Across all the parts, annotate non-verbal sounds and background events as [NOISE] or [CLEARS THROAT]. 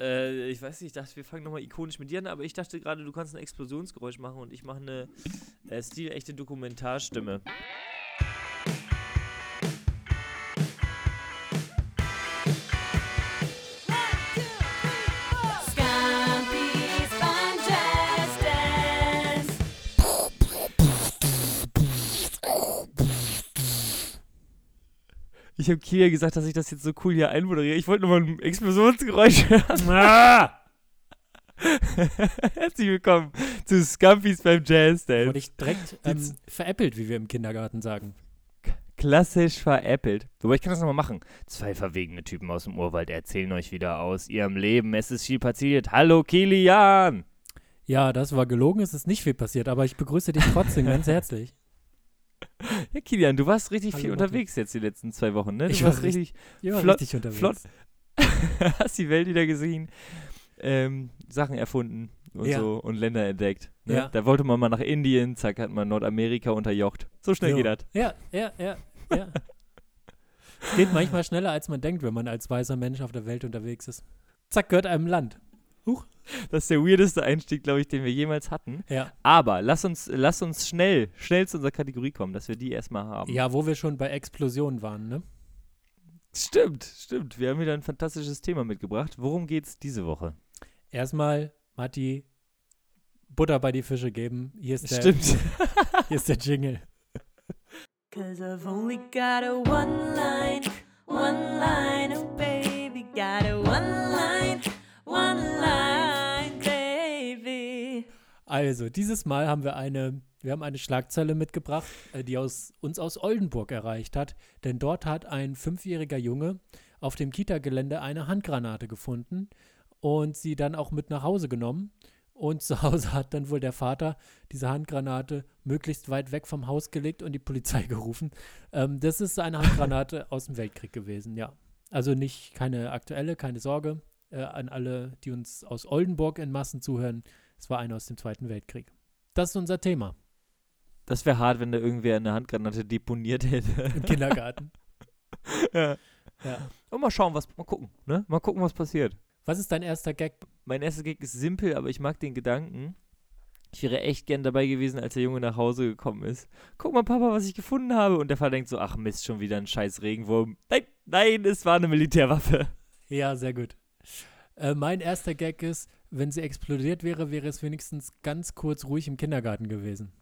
Äh, ich weiß nicht, ich dachte, wir fangen nochmal ikonisch mit dir an, aber ich dachte gerade, du kannst ein Explosionsgeräusch machen und ich mache eine äh, stilechte Dokumentarstimme. Ich habe Kia gesagt, dass ich das jetzt so cool hier einmoderiere. Ich wollte nochmal ein Explosionsgeräusch [LAUGHS] hören. Herzlich willkommen zu Scampis beim Jazz Wurde Dance. ich direkt ähm, veräppelt, wie wir im Kindergarten sagen. Klassisch veräppelt. Wobei ich kann das nochmal machen. Zwei verwegene Typen aus dem Urwald erzählen euch wieder aus ihrem Leben. Es ist viel passiert. Hallo Kilian! Ja, das war gelogen, es ist nicht viel passiert, aber ich begrüße dich trotzdem [LAUGHS] ganz herzlich. [LAUGHS] Ja, Kilian, du warst richtig Hallo, viel Martin. unterwegs jetzt die letzten zwei Wochen, ne? Du Ich war warst richtig, Ich war Flott- richtig unterwegs. flott. [LAUGHS] hast die Welt wieder gesehen, ähm, Sachen erfunden und Ja. so und Länder entdeckt. Ne? Ja. Da wollte man mal nach Indien, zack, hat man Nordamerika unterjocht. So schnell So. geht das. Ja, ja, ja, ja. es geht manchmal schneller, als man denkt, wenn man als weißer Mensch auf der Welt unterwegs ist. Zack, gehört einem Land. [LAUGHS] Das ist der weirdeste Einstieg, glaube ich, den wir jemals hatten. Ja. Aber lass uns, lass uns schnell, schnell zu unserer Kategorie kommen, dass wir die erstmal haben. Ja, wo wir schon bei Explosionen waren, ne? Stimmt, stimmt. Wir haben wieder ein fantastisches Thema mitgebracht. Worum geht's diese Woche? Erstmal, Matti, Butter bei die Fische geben. Hier ist der, Stimmt. [LAUGHS] Hier ist der Jingle. Cause I've only got a one line, one line, Also, dieses Mal haben wir eine, wir haben eine Schlagzeile mitgebracht, äh, die aus, uns aus Oldenburg erreicht hat. Denn dort hat ein fünfjähriger Junge auf dem Kita-Gelände eine Handgranate gefunden und sie dann auch mit nach Hause genommen. Und [LAUGHS] zu Hause hat dann wohl der Vater diese Handgranate möglichst weit weg vom Haus gelegt und die Polizei [LAUGHS] gerufen. Ähm, das ist eine Handgranate [LAUGHS] aus dem Weltkrieg gewesen, ja. Also nicht keine aktuelle, keine Sorge äh, an alle, die uns aus Oldenburg in Massen zuhören. Es war eine aus dem Zweiten Weltkrieg. Das ist unser Thema Das wäre hart, wenn da irgendwer eine Handgranate deponiert hätte. im Kindergarten. [LAUGHS] ja. ja. Und mal schauen, was, mal gucken, ne? Mal gucken, was passiert. Was ist dein erster Gag? Mein erster Gag ist simpel, aber ich mag den Gedanken. Ich wäre echt gern dabei gewesen, als der Junge nach Hause gekommen ist. Guck mal, Papa, was ich gefunden habe. Und der Vater denkt so, ach Mist, schon wieder ein scheiß Regenwurm. Nein, nein, es war eine Militärwaffe. Ja, sehr gut. Äh, mein erster Gag ist, wenn sie explodiert wäre, wäre es wenigstens ganz kurz ruhig im Kindergarten gewesen.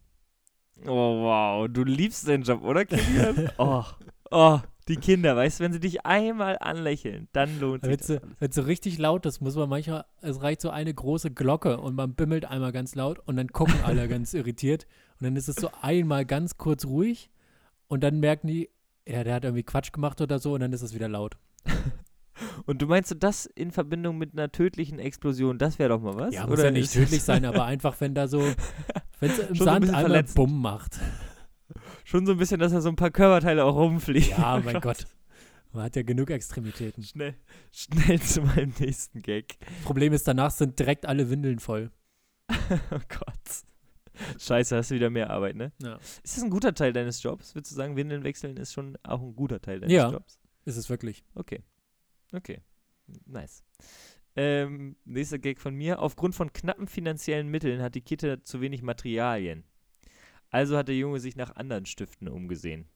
Oh, wow, du liebst deinen Job, oder, Kilian? [LAUGHS] oh, oh, die Kinder, weißt du, wenn sie dich einmal anlächeln, dann lohnt sich Wenn das es wenn so richtig laut ist, muss man manchmal, es reicht so eine große Glocke und man bimmelt einmal ganz laut und dann gucken alle ganz [LAUGHS] irritiert und dann ist es so einmal ganz kurz ruhig und dann merken die, ja, der hat irgendwie Quatsch gemacht oder so und dann ist es wieder laut. [LAUGHS] Und du meinst so, das in Verbindung mit einer tödlichen Explosion, das wäre doch mal was? Ja, muss ja nicht tödlich sein, aber [LAUGHS] einfach, wenn da so, wenn es im [LAUGHS] Schon so ein Sand einmal. Bumm macht. [LAUGHS] Schon so ein bisschen, dass da so ein paar Körperteile auch rumfliegen. Ja, mein Gott. Man hat ja genug Extremitäten. Schnell, schnell zu meinem nächsten Gag. Problem ist, danach sind direkt alle Windeln voll. Oh Gott. Scheiße, hast du wieder mehr Arbeit, ne? Ja. Ist das ein guter Teil deines Jobs? Würdest du sagen, Windeln wechseln ist schon auch ein guter Teil deines Ja. Jobs? Ist es wirklich. Okay. Okay. Nice. Ähm, nächster Gag von mir. Aufgrund von knappen finanziellen Mitteln hat die Kita zu wenig Materialien. Also hat der Junge sich nach anderen Stiften umgesehen.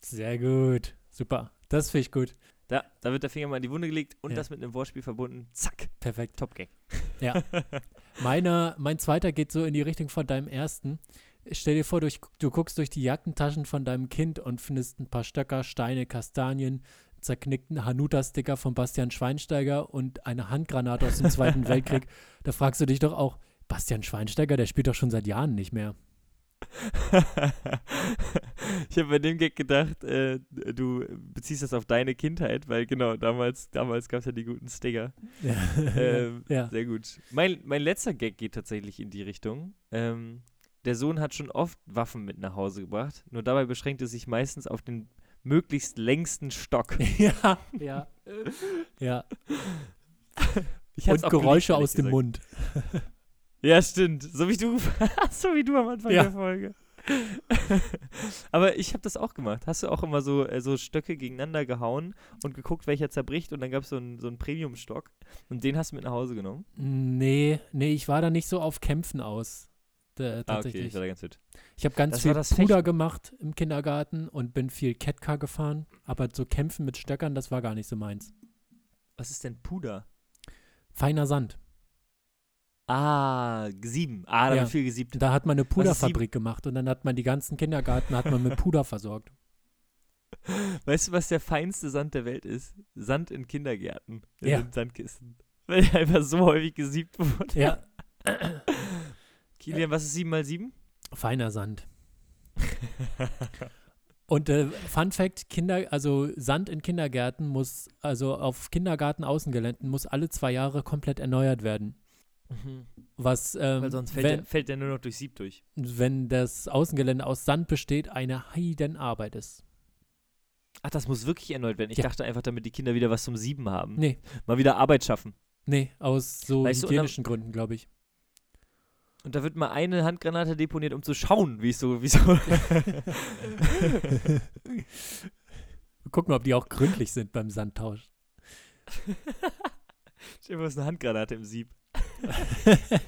Sehr gut. Super. Das finde ich gut. Da, da wird der Finger mal in die Wunde gelegt und Ja. das mit einem Wortspiel verbunden. Zack. Perfekt. Top Gag. [LAUGHS] Ja. Meiner, mein zweiter geht so in die Richtung von deinem ersten. Stell dir vor, du, du guckst durch die Jackentaschen von deinem Kind und findest ein paar Stöcker, Steine, Kastanien, zerknickten Hanuta-Sticker von Bastian Schweinsteiger und eine Handgranate aus dem Zweiten [LAUGHS] Weltkrieg. Da fragst du dich doch auch, Bastian Schweinsteiger, der spielt doch schon seit Jahren nicht mehr. [LAUGHS] ich habe bei dem Gag gedacht, äh, du beziehst das auf deine Kindheit, weil genau, damals, damals gab es ja die guten Sticker. [LAUGHS] Ähm, ja. Sehr gut. Mein, mein letzter Gag geht tatsächlich in die Richtung. Ähm, der Sohn hat schon oft Waffen mit nach Hause gebracht, nur dabei beschränkt es sich meistens auf den möglichst längsten Stock. [LAUGHS] ja, ja. [LAUGHS] ja. Und Geräusche geliebt, aus dem Mund. Ja, stimmt. So wie du, [LAUGHS] so wie du am Anfang Ja. der Folge. Aber ich habe das auch gemacht. Hast du auch immer so, äh, so Stöcke gegeneinander gehauen und geguckt, welcher zerbricht und dann gab es so einen so einen Premium-Stock und den hast du mit nach Hause genommen? Nee, nee, ich war da nicht so auf Kämpfen aus. Da, Ah, okay, tatsächlich. ich war da ganz fit. Ich habe ganz Das viel das Puder Fechten. gemacht im Kindergarten und bin viel Catcar gefahren, aber so Kämpfen mit Stöckern, das war gar nicht so meins. Was ist denn Puder? Feiner Sand. Ah, sieben. Ah, da Ja. wird viel gesiebt. Da hat man eine? Puderfabrik gemacht und dann hat man die ganzen Kindergarten hat man mit [LAUGHS] Puder versorgt. Weißt du, was der feinste Sand der Welt ist? Sand in Kindergärten. In Ja. den Sandkisten. Weil der einfach so häufig gesiebt wurde. Ja, [LAUGHS] Kilian, was ist 7 mal 7? feiner Sand. [LAUGHS] Und äh, Fun Fact: Kinder, also Sand in Kindergärten muss, also auf Kindergarten-Außengeländen muss alle zwei Jahre komplett erneuert werden. Was, ähm, Weil sonst fällt, wenn, der, fällt der nur noch durch Sieb durch. wenn das Außengelände aus Sand besteht, eine Heidenarbeit ist. Ach, das muss wirklich erneuert werden. Ich Ja. dachte einfach, damit die Kinder wieder was zum Sieben haben. Nee, Mal wieder Arbeit schaffen. nee, aus so Weißt dann- hygienischen Gründen, glaube ich. Und da wird mal eine Handgranate deponiert, um zu schauen, wie es so, wie so. [LAUGHS] Gucken, ob die auch gründlich sind beim Sandtausch. [LAUGHS] Stell dir ist eine Handgranate im Sieb. [LAUGHS]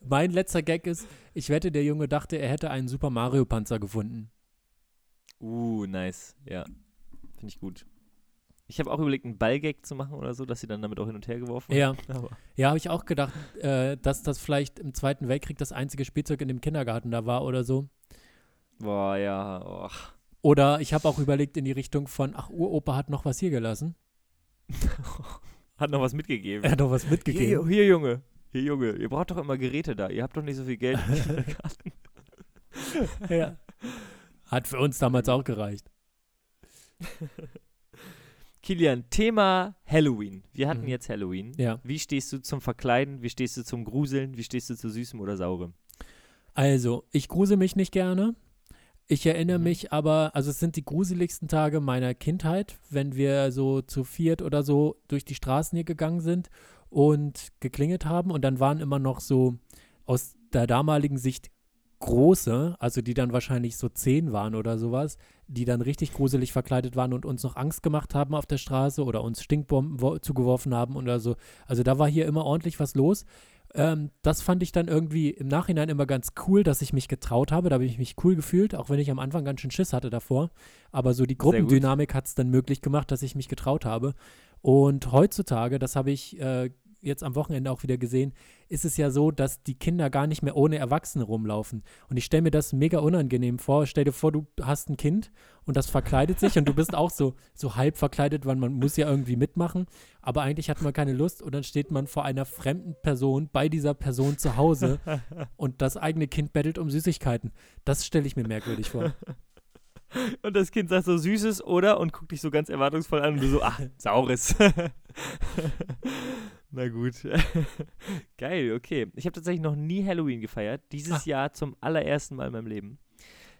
Mein letzter Gag ist, ich wette, der Junge dachte, er hätte einen Super Mario Panzer gefunden. Uh, nice. Ja. Finde ich gut. Ich habe auch überlegt, einen Ballgag zu machen oder so, dass sie dann damit auch hin und her geworfen Ja, Aber ja, habe ich auch gedacht, äh, dass das vielleicht im Zweiten Weltkrieg das einzige Spielzeug in dem Kindergarten da war oder so. Boah, ja. Oh. Oder ich habe auch überlegt in die Richtung von, ach, Uropa hat noch was hier gelassen. [LAUGHS] Hat noch was mitgegeben. Er hat noch was Hier, mitgegeben. hier, Junge. Hier, Junge. Ihr braucht doch immer Geräte da. Ihr habt doch nicht so viel Geld im [LAUGHS] Kindergarten. ja. Hat für uns damals auch gereicht. [LAUGHS] Kilian, Thema Halloween. Wir hatten Mhm. jetzt Halloween. Ja. Wie stehst du zum Verkleiden? Wie stehst du zum Gruseln? Wie stehst du zu Süßem oder Saurem? Also, ich grusel mich nicht gerne. Ich erinnere Mhm. mich aber, also es sind die gruseligsten Tage meiner Kindheit, wenn wir so zu viert oder so durch die Straßen hier gegangen sind und geklingelt haben und dann waren immer noch so aus der damaligen Sicht große, also die dann wahrscheinlich so zehn waren oder sowas, die dann richtig gruselig verkleidet waren und uns noch Angst gemacht haben auf der Straße oder uns Stinkbomben wo- zugeworfen haben oder so. Also da war hier immer ordentlich was los. Ähm, das fand ich dann irgendwie im Nachhinein immer ganz cool, dass ich mich getraut habe. Da habe ich mich cool gefühlt, auch wenn ich am Anfang ganz schön Schiss hatte davor. Aber so die. Gruppendynamik hat es dann möglich gemacht, dass ich mich getraut habe. Und heutzutage, das habe ich äh, jetzt am Wochenende auch wieder gesehen, ist es ja so, dass die Kinder gar nicht mehr ohne Erwachsene rumlaufen. Und ich stelle mir das mega unangenehm vor. Stell dir vor, du hast ein Kind und das verkleidet sich und du bist auch so, so halb verkleidet, weil man muss ja irgendwie mitmachen. Aber eigentlich hat man keine Lust und dann steht man vor einer fremden Person bei dieser Person zu Hause [LAUGHS] und das eigene Kind bettelt um Süßigkeiten. Das stelle ich mir merkwürdig vor. Und das Kind sagt so Süßes oder und guckt dich so ganz erwartungsvoll an und du so, ach, Saures. [LAUGHS] Na gut. [LAUGHS] Geil, okay. Ich habe tatsächlich noch nie Halloween gefeiert. Dieses Ach. Jahr zum allerersten Mal in meinem Leben.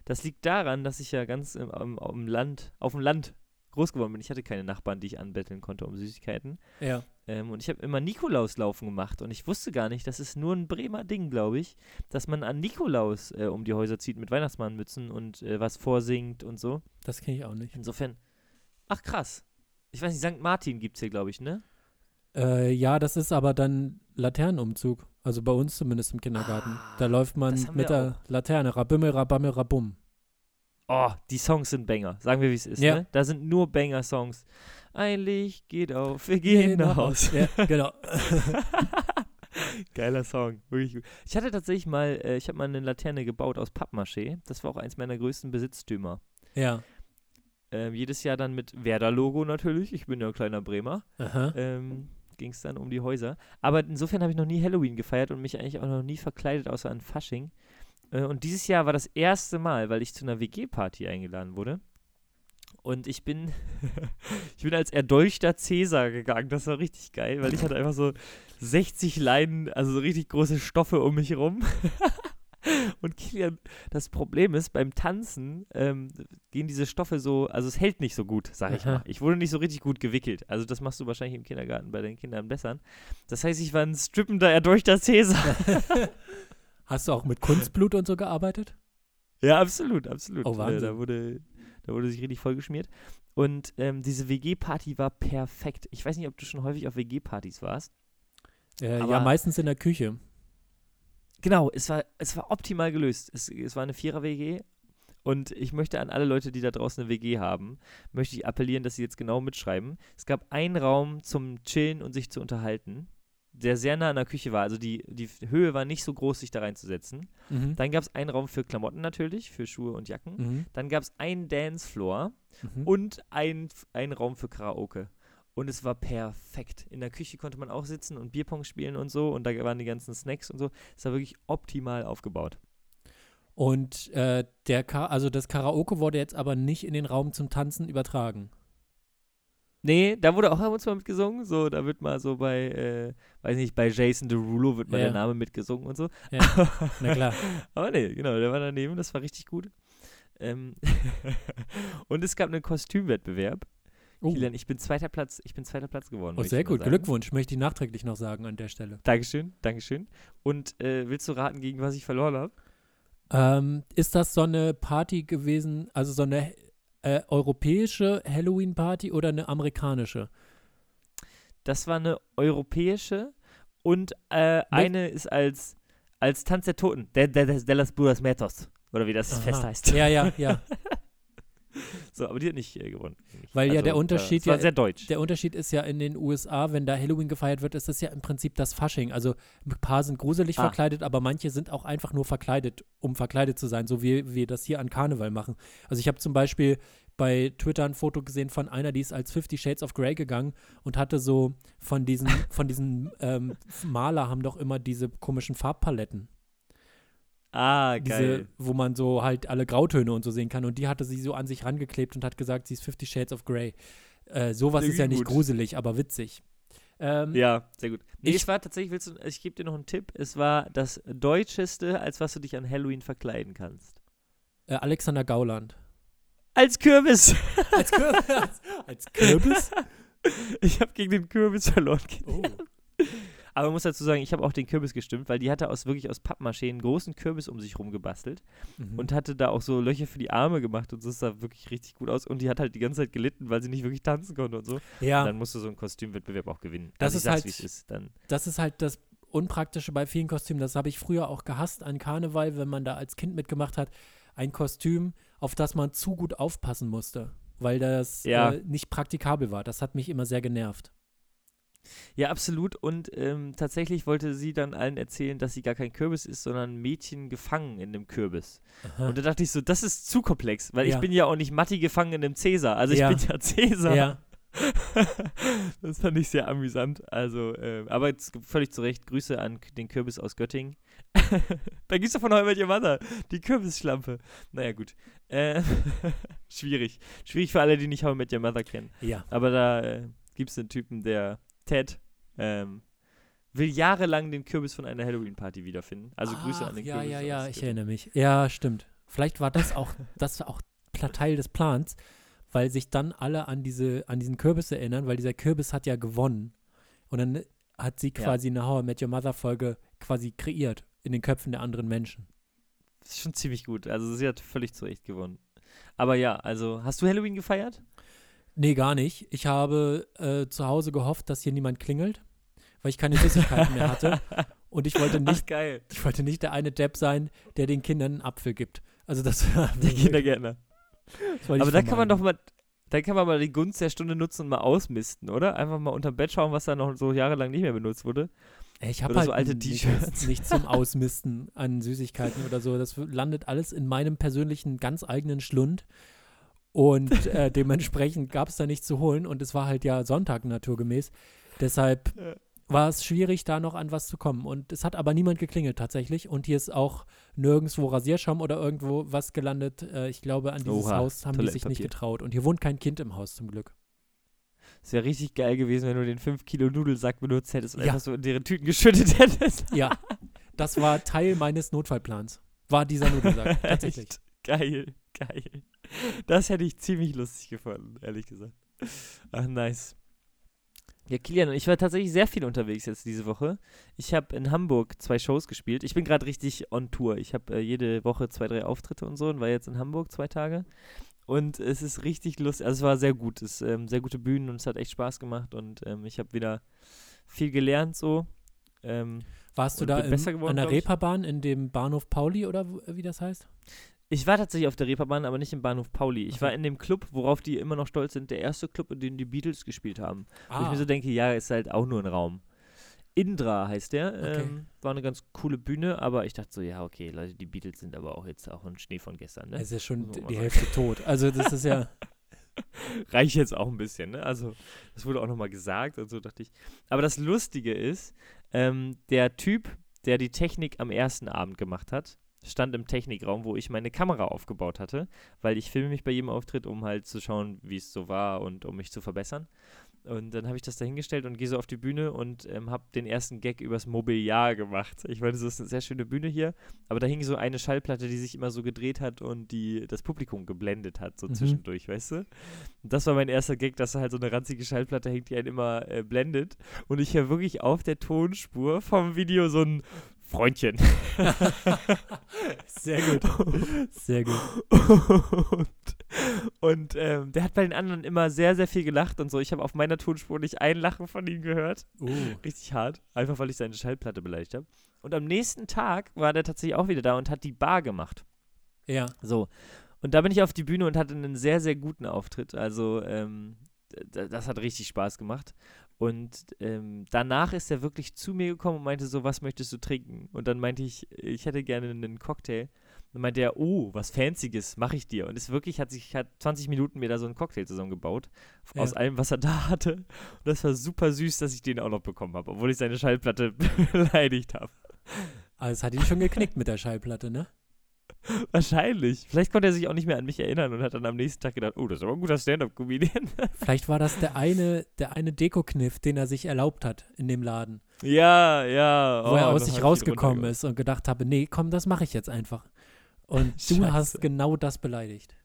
Das liegt daran, dass ich ja ganz im, im, im Land, auf dem Land groß geworden bin. Ich hatte keine Nachbarn, die ich anbetteln konnte um Süßigkeiten. Ja. Ähm, und ich habe immer Nikolauslaufen gemacht und ich wusste gar nicht, das ist nur ein Bremer Ding, glaube ich, dass man an Nikolaus äh, um die Häuser zieht mit Weihnachtsmannmützen und äh, was vorsingt und so. Das kenne ich auch nicht. Insofern, ach krass. Ich weiß nicht, St. Martin gibt es hier, glaube ich, ne? Äh, ja, das ist aber dann Laternenumzug. Also bei uns zumindest im Kindergarten. Ah, da läuft man mit der Laterne, Rabimmel, Rabammel, Rabum. Oh, die Songs sind Banger. Sagen wir, wie es ist, Ja. ne? Da sind nur Banger-Songs. Ein Licht geht auf, wir gehen nach Haus. Ja, genau. [LAUGHS] Geiler Song, wirklich gut. Ich hatte tatsächlich mal, äh, ich habe mal eine Laterne gebaut aus Pappmaché. Das war auch eins meiner größten Besitztümer. ja. Ähm, jedes Jahr dann mit Werder-Logo natürlich. Ich bin ja ein kleiner Bremer. Ähm, ging es dann um die Häuser. Aber insofern habe ich noch nie Halloween gefeiert und mich eigentlich auch noch nie verkleidet, außer an Fasching. Äh, und dieses Jahr war das erste Mal, weil ich zu einer WG-Party eingeladen wurde. Und ich bin, [LAUGHS] ich bin als erdolchter Cäsar gegangen. Das war richtig geil, weil ich hatte einfach so 60 Leinen, also so richtig große Stoffe um mich rum. [LAUGHS] Und Kilian, das Problem ist, beim Tanzen ähm, gehen diese Stoffe so, also es hält nicht so gut, sag ich mal. Ich wurde nicht so richtig gut gewickelt. Also das machst du wahrscheinlich im Kindergarten bei den Kindern besser. Das heißt, ich war ein strippender, erdolchter Cäsar. [LAUGHS] Hast du auch mit Kunstblut und so gearbeitet? Ja, absolut, absolut. Oh, Äh, Wahnsinn. Da wurde, da wurde sich richtig vollgeschmiert. Und ähm, diese WG-Party war perfekt. Ich weiß nicht, ob du schon häufig auf WG-Partys warst. Äh, ja, meistens in der Küche. Genau, es war, es war optimal gelöst. Es, es war eine Vierer-WG. Und ich möchte an alle Leute, die da draußen eine WG haben, möchte ich appellieren, dass sie jetzt genau mitschreiben. Es gab einen Raum zum Chillen und sich zu unterhalten, der sehr nah an der Küche war. Also die, die Höhe war nicht so groß, sich da reinzusetzen. Mhm. Dann gab es einen Raum für Klamotten natürlich, für Schuhe und Jacken. Mhm. Dann gab es einen Dancefloor Mhm. und ein, einen Raum für Karaoke. Und es war perfekt. In der Küche konnte man auch sitzen und Bierpong spielen und so. Und da waren die ganzen Snacks und so. Es war wirklich optimal aufgebaut. Und äh, der Ka also das Karaoke wurde jetzt aber nicht in den Raum zum Tanzen übertragen. Nee, da wurde auch ab und zu mal mitgesungen. So, da wird mal so bei, äh, weiß nicht, bei Jason Derulo wird mal Ja. der Name mitgesungen und so. Ja, [LAUGHS] na klar. Aber nee, genau, der war daneben. Das war richtig gut. Ähm [LAUGHS] und es gab einen Kostümwettbewerb. Oh, Kilian, ich bin zweiter Platz, ich bin zweiter Platz geworden. oh sehr gut. Glückwunsch, möchte ich nachträglich noch sagen an der Stelle. Dankeschön, Dankeschön. Und äh, willst du raten, gegen was ich verloren habe? Ähm, ist das so eine Party gewesen, also so eine äh, europäische Halloween-Party oder eine amerikanische? Das war eine europäische und äh, eine ist als, als Tanz der Toten, de, de, de, de las Budas Metos, oder wie das Aha. Fest heißt. Ja, ja, ja. [LAUGHS] So, aber die hat nicht äh, gewonnen. Weil ja der äh, Unterschied war ja- sehr deutsch. Der Unterschied ist ja in den USA, wenn da Halloween gefeiert wird, ist das ja im Prinzip das Fasching. Also ein paar sind gruselig Ah. verkleidet, aber manche sind auch einfach nur verkleidet, um verkleidet zu sein, so wie wir das hier an Karneval machen. Also ich habe zum Beispiel bei Twitter ein Foto gesehen von einer, die ist als Fifty Shades of Grey gegangen und hatte so von diesen, von diesen ähm, Maler haben doch immer diese komischen Farbpaletten. Ah, Diese, geil. wo man so halt alle Grautöne und so sehen kann. Und die hatte sie so an sich rangeklebt und hat gesagt, sie ist Fifty Shades of Grey. Äh, sowas Sehr ist ja nicht gut. gruselig, aber witzig. Ähm, Ja, sehr gut. Nee, Ich- es war tatsächlich, willst du, ich gebe dir noch einen Tipp, es war das Deutscheste, als was du dich an Halloween verkleiden kannst. Äh, Alexander Gauland. Als Kürbis! Als Kürbis? [LAUGHS] [LAUGHS] als Kürbis? Ich habe gegen den Kürbis verloren. Oh. Aber man muss dazu sagen, ich habe auch den Kürbis gestimmt, weil die hatte aus wirklich aus Pappmaché einen großen Kürbis um sich rum gebastelt Mhm. und hatte da auch so Löcher für die Arme gemacht und so sah wirklich richtig gut aus. Und die hat halt die ganze Zeit gelitten, weil sie nicht wirklich tanzen konnte und so. ja, Dann musst du so einen Kostümwettbewerb auch gewinnen. Das also ist sag's, halt- wie es ist. Dann das ist halt das Unpraktische bei vielen Kostümen. Das habe ich früher auch gehasst an Karneval, wenn man da als Kind mitgemacht hat. Ein Kostüm, auf das man zu gut aufpassen musste, weil das Ja. äh, nicht praktikabel war. Das hat mich immer sehr genervt. Ja, absolut. Und ähm, tatsächlich wollte sie dann allen erzählen, dass sie gar kein Kürbis ist, sondern ein Mädchen gefangen in einem Kürbis. Aha. Und da dachte ich so, das ist zu komplex, weil Ja. ich bin ja auch nicht Matti gefangen in einem Cäsar. Also ich Ja. bin ja Cäsar. ja, [LAUGHS] das fand ich sehr amüsant. Also, äh, aber jetzt völlig zu Recht, Grüße an den Kürbis aus Göttingen. [LAUGHS] da gibt's doch von Met Your Mother, die Kürbisschlampe. Naja, gut. Äh, [LAUGHS] schwierig. Schwierig für alle, die nicht Met Your Mother kennen. ja. Aber da äh, gibt es einen Typen, der Ted ähm, will jahrelang den Kürbis von einer Halloween-Party wiederfinden. Also Grüße Ach, an den ja, Kürbis. Ja, aus ja, ich erinnere mich. Ja, stimmt. Vielleicht war das auch, [LAUGHS] das war auch Teil des Plans, weil sich dann alle an, diese, an diesen Kürbis erinnern, weil dieser Kürbis hat ja gewonnen. Und dann hat sie Ja. quasi eine How I Met Your Mother Folge quasi kreiert in den Köpfen der anderen Menschen. Das ist schon ziemlich gut. Also sie hat völlig zu Recht gewonnen. Aber ja, also hast du Halloween gefeiert? Nee, gar nicht. Ich habe äh, zu Hause gehofft, dass hier niemand klingelt, weil ich keine Süßigkeiten mehr hatte. [LAUGHS] Und ich wollte nicht, Ach, ich wollte nicht der eine Depp sein, der den Kindern einen Apfel gibt. Also das [LAUGHS] war Der Kindergärtner. das wollte ich Aber da kann man doch mal, da kann man mal die Gunst der Stunde nutzen und mal ausmisten, oder? Einfach mal unterm Bett schauen, was da noch so jahrelang nicht mehr benutzt wurde. Ey, Ich habe halt so alte T-Shirts. Nichts zum [LAUGHS] Ausmisten an Süßigkeiten oder so. Das landet alles in meinem persönlichen, ganz eigenen Schlund. Und äh, dementsprechend gab es da nichts zu holen. Und es war halt ja Sonntag naturgemäß. Deshalb Ja. war es schwierig, da noch an was zu kommen. Und es hat aber niemand geklingelt tatsächlich. Und hier ist auch nirgendwo Rasierschaum oder irgendwo was gelandet. Äh, ich glaube, an dieses Oha, Haus haben die sich nicht getraut. Und hier wohnt kein Kind im Haus zum Glück. Es wäre richtig geil gewesen, wenn du den 5 Kilo Nudelsack benutzt hättest und Ja. einfach so in deren Tüten geschüttet hättest. [LAUGHS] Ja, das war Teil meines Notfallplans. War dieser Nudelsack, [LAUGHS] tatsächlich. Echt? Geil, geil. Das hätte ich ziemlich lustig gefunden, ehrlich gesagt. Ach, nice. Ja, Kilian, ich war tatsächlich sehr viel unterwegs jetzt diese Woche. Ich habe in Hamburg zwei Shows gespielt. Ich bin gerade richtig on Tour. Ich habe äh, jede Woche zwei, drei Auftritte und so und war jetzt in Hamburg zwei Tage. Und es ist richtig lustig. Also es war sehr gut. Es ähm, sehr gute Bühnen und es hat echt Spaß gemacht. Und ähm, ich habe wieder viel gelernt so. Ähm, Warst du da im, besser geworden, an der. Reeperbahn in dem Bahnhof Pauli oder wie das heißt? Ich war tatsächlich auf der Reeperbahn, aber nicht im Bahnhof Pauli. Ich so. war in dem Club, worauf die immer noch stolz sind, der erste Club, in dem die Beatles gespielt haben. Wo ich Ah, mir so denke, ja, ist halt auch nur ein Raum. Indra heißt der. Okay. Ähm, war eine ganz coole Bühne, aber ich dachte so, ja, okay, Leute, die Beatles sind aber auch jetzt auch ein Schnee von gestern, ne? es ist schon man mal die sagen. Hälfte tot. Also das ist ja, [LAUGHS] [LAUGHS] Reicht jetzt auch ein bisschen, ne? Also, das wurde auch nochmal gesagt und so dachte ich. Aber das Lustige ist, ähm, der Typ, der die Technik am ersten Abend gemacht hat, stand im Technikraum, wo ich meine Kamera aufgebaut hatte, weil ich filme mich bei jedem Auftritt, um halt zu schauen, wie es so war und um mich zu verbessern. Und dann habe ich das da hingestellt und gehe so auf die Bühne und ähm, habe den ersten Gag übers Mobiliar gemacht. Ich meine, das ist eine sehr schöne Bühne hier, aber da hing so eine Schallplatte, die sich immer so gedreht hat und die das Publikum geblendet hat, so Mhm. zwischendurch, weißt du? Und das war mein erster Gag, dass da halt so eine ranzige Schallplatte hängt, die einen immer äh, blendet. Und ich höre wirklich auf der Tonspur vom Video so ein Freundchen. [LAUGHS] sehr gut. Sehr gut. und [LAUGHS] und ähm, der hat bei den anderen immer sehr, sehr viel gelacht und so. Ich habe auf meiner Tonspur nicht ein Lachen von ihm gehört. Uh, Richtig hart. Einfach weil ich seine Schallplatte beleidigt habe. Und am nächsten Tag war der tatsächlich auch wieder da und hat die Bar gemacht. ja. So. Und da bin ich auf die Bühne und hatte einen sehr, sehr guten Auftritt. Also, ähm, das hat richtig Spaß gemacht. Und ähm, danach ist er wirklich zu mir gekommen und meinte so, was möchtest du trinken? Und dann meinte ich, ich hätte gerne einen Cocktail. Dann meinte er, oh, was Fancyes mache ich dir. Und es wirklich hat sich, hat 20 Minuten mir da so einen Cocktail zusammengebaut. Ja. Aus allem, was er da [LAUGHS] hatte. Und das war super süß, dass ich den auch noch bekommen habe, obwohl ich seine Schallplatte [LAUGHS] beleidigt habe. Aber es hat ihn schon geknickt mit der Schallplatte, ne? [LAUGHS] Wahrscheinlich. Vielleicht konnte er sich auch nicht mehr an mich erinnern und hat dann am nächsten Tag gedacht, oh, das ist aber ein guter Stand-Up-Comedian. [LAUGHS] Vielleicht war das der eine, der eine Deko-Kniff, den er sich erlaubt hat in dem Laden, ja, ja. wo er oh, aus sich rausgekommen ist und gedacht habe, nee, komm, das mache ich jetzt einfach. Und [LAUGHS] du Scheiße. hast genau das beleidigt.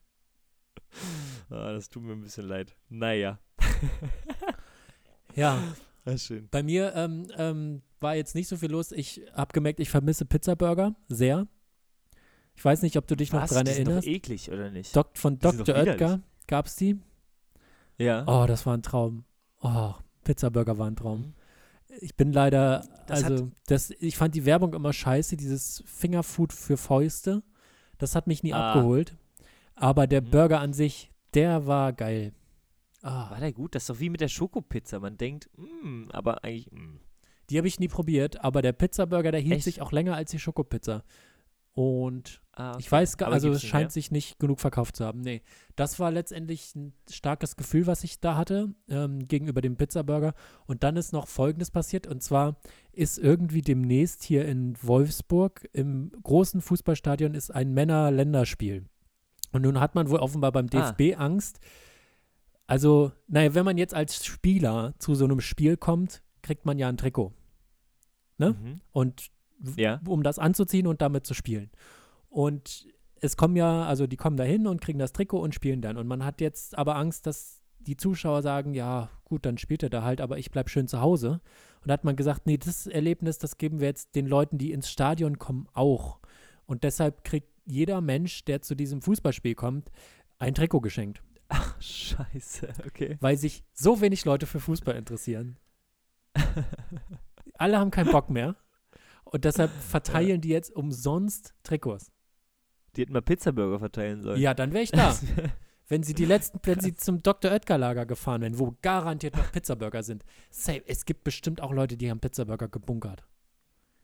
Ah, das tut mir ein bisschen leid. Naja. Ja, Ah, schön. bei mir ähm, ähm, war jetzt nicht so viel los. Ich habe gemerkt, ich vermisse Pizzaburger sehr. Ich weiß nicht, ob du dich noch Was? dran die sind doch erinnerst. eklig, oder nicht? Dok von die Dr. Oetker gab es die. Ja. Oh, das war ein Traum. Oh, Pizzaburger war ein Traum. Mhm. Ich bin leider, Das also, das, ich fand die Werbung immer scheiße, dieses Fingerfood für Fäuste. Das hat mich nie Ah. abgeholt. Aber der Mhm. Burger an sich, der war geil. Ah, War der gut? Das ist doch wie mit der Schokopizza. Man denkt, mm, aber eigentlich, mm. die habe ich nie probiert, aber der Pizzaburger, der hielt Echt? sich auch länger als die Schokopizza. Und Ah, ich okay. weiß gar, also es scheint mehr? sich nicht genug verkauft zu haben. Nee, das war letztendlich ein starkes Gefühl, was ich da hatte ähm, gegenüber dem Pizzaburger. Und dann ist noch Folgendes passiert. Und zwar ist irgendwie demnächst hier in Wolfsburg im großen Fußballstadion ist ein Männer-Länderspiel. Und nun hat man wohl offenbar beim Ah. DFB Angst. Also, naja, wenn man jetzt als Spieler zu so einem Spiel kommt, kriegt man ja ein Trikot. ne? Mhm. Und Ja. um das anzuziehen und damit zu spielen. Und es kommen ja, also die kommen da hin und kriegen das Trikot und spielen dann. Und man hat jetzt aber Angst, dass die Zuschauer sagen, ja, gut, dann spielt er da halt, aber ich bleib schön zu Hause. Und da hat man gesagt, nee, das Erlebnis, das geben wir jetzt den Leuten, die ins Stadion kommen, auch. Und deshalb kriegt jeder Mensch, der zu diesem Fußballspiel kommt, ein Trikot geschenkt, Ach, scheiße, okay. weil sich so wenig Leute für Fußball interessieren. [LAUGHS] Alle haben keinen Bock mehr. Und deshalb verteilen die jetzt umsonst Trikots. Die hätten mal Pizzaburger verteilen sollen. Ja, dann wäre ich da. [LAUGHS] Wenn sie die letzten, wenn sie zum Dr. Oetker Lager gefahren wären, wo garantiert noch Pizzaburger sind. Safe, es gibt bestimmt auch Leute, die haben Pizzaburger gebunkert.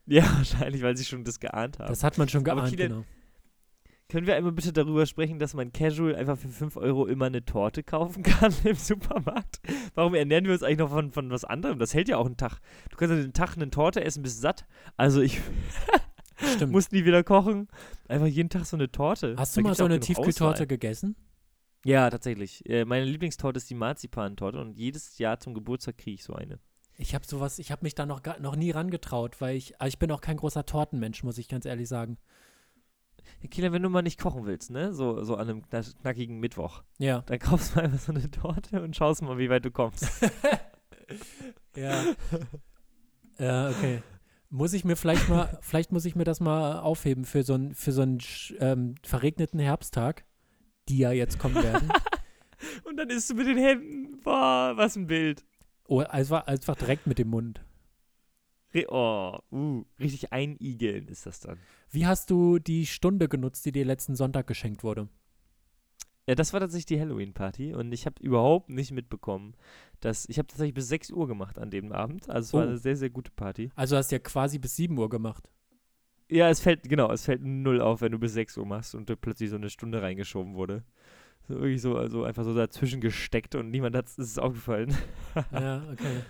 ja, wahrscheinlich, weil sie schon das geahnt haben. Das hat man schon geahnt, Kilian, genau. Können wir einmal bitte darüber sprechen, dass man casual einfach für 5 Euro immer eine Torte kaufen kann [LAUGHS] im Supermarkt? Warum ernähren wir uns eigentlich noch von, von was anderem? Das hält ja auch einen Tag. Du kannst ja den Tag eine Torte essen, bist satt. Also ich [LAUGHS] muss nie wieder kochen. Einfach jeden Tag so eine Torte. Hast Da du mal gibt's so eine Tiefkühltorte Auswahl. gegessen? Ja, tatsächlich. Äh, meine Lieblingstorte ist die Marzipantorte und jedes Jahr zum Geburtstag kriege ich so eine. Ich habe sowas, ich habe mich da noch, noch nie rangetraut, weil ich, ich bin auch kein großer Tortenmensch, muss ich ganz ehrlich sagen. Kieler, wenn du mal nicht kochen willst, ne? So, so an einem knack- knackigen Mittwoch, Ja. dann kaufst du einfach so eine Torte und schaust mal, wie weit du kommst. [LAUGHS] Ja. Ja, okay. Muss ich mir vielleicht mal, [LAUGHS] vielleicht muss ich mir das mal aufheben für so einen für so einen ähm, verregneten Herbsttag, die ja jetzt kommen werden. [LAUGHS] Und dann isst du mit den Händen. Boah, was ein Bild. Oh, einfach, einfach direkt mit dem Mund. Oh, uh, richtig einigeln ist das dann. Wie hast du die Stunde genutzt, die dir letzten Sonntag geschenkt wurde? Ja, das war tatsächlich die Halloween-Party und ich habe überhaupt nicht mitbekommen, dass ich habe tatsächlich bis 6 Uhr gemacht an dem Abend. Also es war Oh. eine sehr, sehr gute Party. Also hast du ja quasi bis 7 Uhr gemacht. Ja, es fällt, genau, es fällt null auf, wenn du bis 6 Uhr machst und plötzlich so eine Stunde reingeschoben wurde. So, wirklich so, also einfach so dazwischen gesteckt und niemand hat es aufgefallen. Ja, [LAUGHS] okay.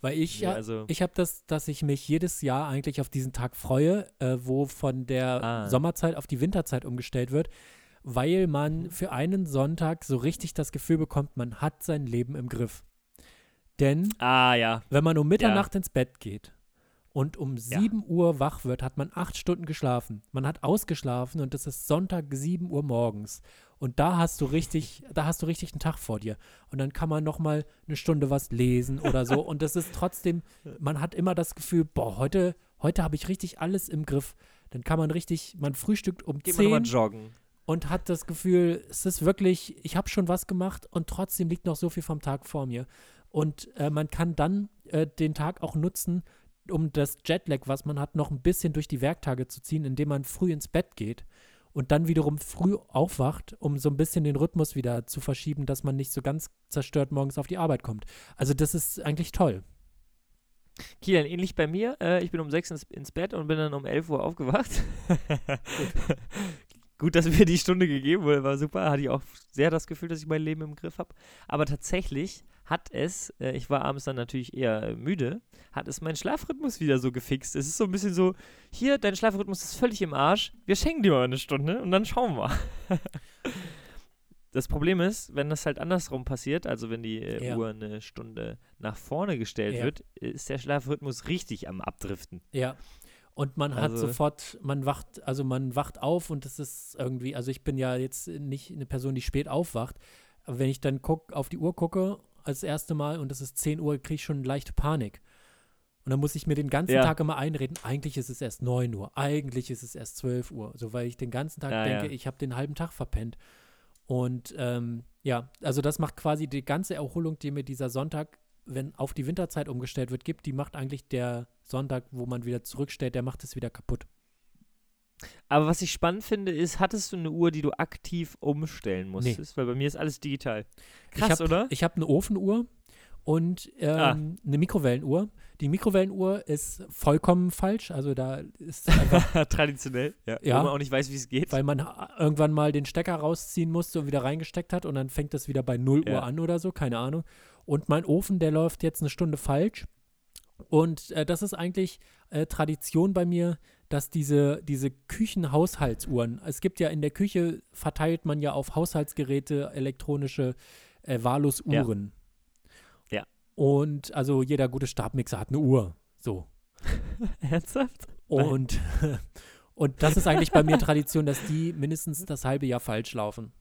Weil ich ja, also, ich habe das, dass ich mich jedes Jahr eigentlich auf diesen Tag freue, äh, wo von der Ah. Sommerzeit auf die Winterzeit umgestellt wird, weil man für einen Sonntag so richtig das Gefühl bekommt, man hat sein Leben im Griff. Denn ah, ja. wenn man um Mitternacht ins Bett geht und um Ja. 7 Uhr wach wird, hat man acht Stunden geschlafen. Man hat ausgeschlafen und es ist Sonntag 7 Uhr morgens. Und da hast du richtig, da hast du richtig einen Tag vor dir. Und dann kann man noch mal eine Stunde was lesen oder so. Und das ist trotzdem, [LAUGHS] man hat immer das Gefühl, boah, heute, heute habe ich richtig alles im Griff. Dann kann man richtig, man frühstückt um nochmal 10 joggen. und hat das Gefühl, es ist wirklich, ich habe schon was gemacht und trotzdem liegt noch so viel vom Tag vor mir. Und äh, man kann dann äh, den Tag auch nutzen, um das Jetlag, was man hat, noch ein bisschen durch die Werktage zu ziehen, indem man früh ins Bett geht und dann wiederum früh aufwacht, um so ein bisschen den Rhythmus wieder zu verschieben, dass man nicht so ganz zerstört morgens auf die Arbeit kommt. Also das ist eigentlich toll. Kilian, ähnlich bei mir. Äh, ich bin um 6 ins, ins Bett und bin dann um 11 Uhr aufgewacht. [LAUGHS] Gut, dass mir die Stunde gegeben wurde, war super. Hatte ich auch sehr das Gefühl, dass ich mein Leben im Griff habe. Aber tatsächlich hat es, äh, ich war abends dann natürlich eher äh, müde, hat es meinen Schlafrhythmus wieder so gefixt. Es ist so ein bisschen so, hier, dein Schlafrhythmus ist völlig im Arsch. Wir schenken dir mal eine Stunde und dann schauen wir. [LAUGHS] Das Problem ist, wenn das halt andersrum passiert, also wenn die äh, Ja. Uhr eine Stunde nach vorne gestellt Ja. wird, ist der Schlafrhythmus richtig am Abdriften. Ja. Und man hat Also- sofort, man wacht, also man wacht auf und es ist irgendwie, also ich bin ja jetzt nicht eine Person, die spät aufwacht, aber wenn ich dann guck, auf die Uhr gucke, als erste Mal und es ist 10 Uhr, kriege ich schon leichte Panik. Und dann muss ich mir den ganzen Ja. Tag immer einreden, eigentlich ist es erst 9 Uhr, eigentlich ist es erst 12 Uhr, so weil ich den ganzen Tag Ja, denke, ja. ich habe den halben Tag verpennt. Und ähm, ja, also das macht quasi die ganze Erholung, die mir dieser Sonntag, wenn auf die Winterzeit umgestellt wird, gibt, die macht eigentlich der Sonntag, wo man wieder zurückstellt, der macht es wieder kaputt. Aber was ich spannend finde, ist, hattest du eine Uhr, die du aktiv umstellen musstest? Weil bei mir ist alles digital. Krass, ich hab, oder? Ich habe eine Ofenuhr und Ah. ähm, eine Mikrowellenuhr. Die Mikrowellenuhr ist vollkommen falsch. Also da ist einfach, [LAUGHS] Traditionell. Ja. Ja. Wo man auch nicht weiß, wie es geht. weil man ha- irgendwann mal den Stecker rausziehen musste und wieder reingesteckt hat und dann fängt das wieder bei 0 Ja. Uhr an oder so, keine Ahnung. Und mein Ofen, der läuft jetzt eine Stunde falsch. Und äh, das ist eigentlich äh, Tradition bei mir, dass diese, diese Küchenhaushaltsuhren, es gibt ja in der Küche, verteilt man ja auf Haushaltsgeräte elektronische äh, Valus-Uhren. Ja. Und also jeder gute Stabmixer hat eine Uhr. So. [LAUGHS] Ernsthaft? Und, [LAUGHS] und das ist eigentlich bei mir Tradition, dass die mindestens das halbe Jahr falsch laufen.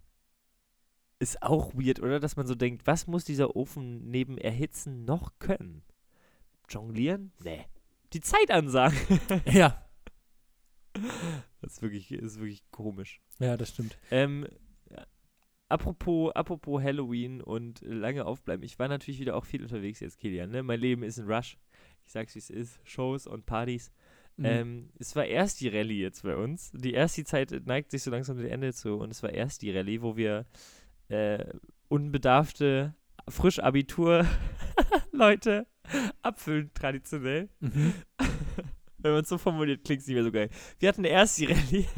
Ist auch weird, oder? Dass man so denkt, was muss dieser Ofen neben Erhitzen noch können? Jonglieren? Nee. Die Zeit ansagen. ja. [LAUGHS] Das ist wirklich, ist wirklich komisch. Ja, das stimmt. Ähm, apropos, apropos Halloween und lange aufbleiben. Ich war natürlich wieder auch viel unterwegs jetzt, Kilian. Ne? Mein Leben ist ein Rush. Ich sag's, wie es ist. Shows und Partys. Mhm. Ähm, es war erst die Rallye jetzt bei uns. Die erste Zeit neigt sich so langsam dem Ende zu. Und es war erst die Rallye, wo wir äh, unbedarfte, frisch Abitur-Leute [LAUGHS] abfüllen, traditionell. Mhm. Wenn man es so formuliert, klingt es nicht mehr so geil. Wir hatten erst die Rallye. [LAUGHS]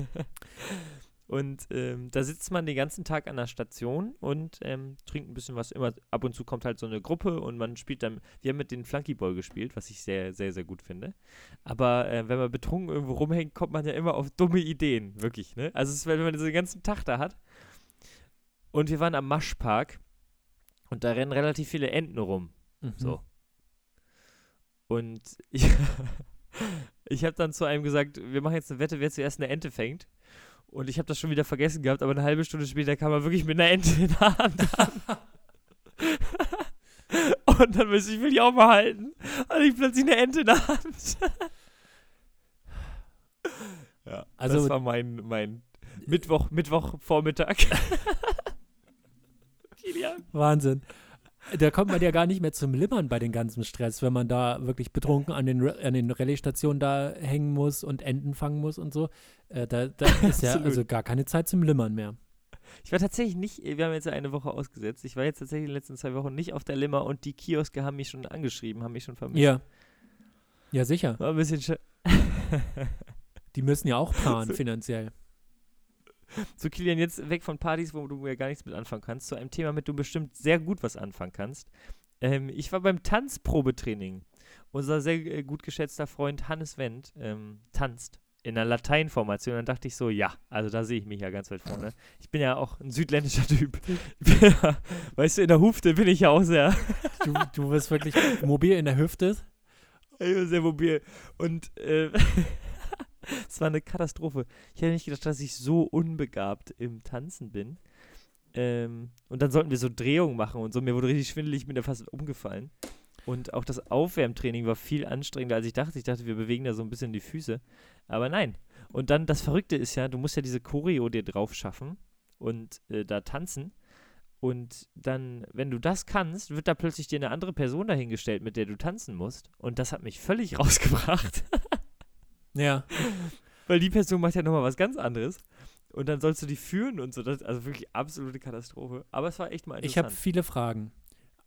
Und ähm, da sitzt man den ganzen Tag an der Station und ähm, trinkt ein bisschen was. Immer ab und zu kommt halt so eine Gruppe und man spielt dann. Wir haben mit den Flunkyball gespielt, was ich sehr, sehr, sehr gut finde. Aber äh, wenn man betrunken irgendwo rumhängt, kommt man ja immer auf dumme Ideen, wirklich. Ne? Also, ist, wenn man den ganzen Tag da hat. Und wir waren am Maschpark und da rennen relativ viele Enten rum. Mhm. So. Und [LAUGHS] ich, ich habe dann zu einem gesagt, wir machen jetzt eine Wette, wer zuerst eine Ente fängt. Und ich habe das schon wieder vergessen gehabt, aber eine halbe Stunde später kam er wirklich mit einer Ente in der Hand an. [LAUGHS] Und dann ich, ich will die auch mal halten. Und ich plötzlich eine Ente in der Hand. ja, Also- das war mein, mein Mittwoch, Mittwochvormittag. Kilian. [LAUGHS] Wahnsinn. Da kommt man ja gar nicht mehr zum Limmern bei dem ganzen Stress, wenn man da wirklich betrunken an den, an den Rallye-Stationen da hängen muss und Enten fangen muss und so. Äh, da, da [LAUGHS] ist ja also gar keine Zeit zum Limmern mehr. Ich war tatsächlich nicht, wir haben jetzt eine Woche ausgesetzt. Ich war jetzt tatsächlich in den letzten zwei Wochen nicht auf der Limmer und die Kioske haben mich schon angeschrieben, haben mich schon vermisst. Ja. Ja, sicher. War ein bisschen sch Die müssen ja auch [LAUGHS] planen finanziell. [LAUGHS] So, Kilian, jetzt weg von Partys, wo du ja gar nichts mit anfangen kannst, zu einem Thema, mit dem du bestimmt sehr gut was anfangen kannst. Ähm, ich war beim Tanzprobetraining. Unser sehr äh, gut geschätzter Freund Hannes Wendt ähm, tanzt in einer Lateinformation. Dann dachte ich so, ja, also da sehe ich mich ja ganz weit vorne. Ich bin ja auch ein südländischer Typ. Ja, [LAUGHS] weißt du, in der Hufte bin ich ja auch sehr, [LAUGHS] Du, du bist wirklich mobil in der Hüfte. ich bin sehr mobil. Und äh, [LAUGHS] es war eine Katastrophe. Ich hätte nicht gedacht, dass ich so unbegabt im Tanzen bin. Ähm, und dann sollten wir so Drehungen machen und so. Mir wurde richtig schwindelig, ich bin da fast umgefallen. Und auch das Aufwärmtraining war viel anstrengender, als ich dachte. Ich dachte, wir bewegen da so ein bisschen die Füße. Aber nein. Und dann, das Verrückte ist ja, du musst ja diese Choreo dir drauf schaffen und äh, da tanzen. Und dann, wenn du das kannst, wird da plötzlich dir eine andere Person dahingestellt, mit der du tanzen musst. Und das hat mich völlig [LAUGHS] rausgebracht. Ja. Weil die Person macht ja nochmal was ganz anderes. Und dann sollst du die führen und so. Das, also wirklich absolute Katastrophe. Aber es war echt mal Ich habe interessant. viele Fragen.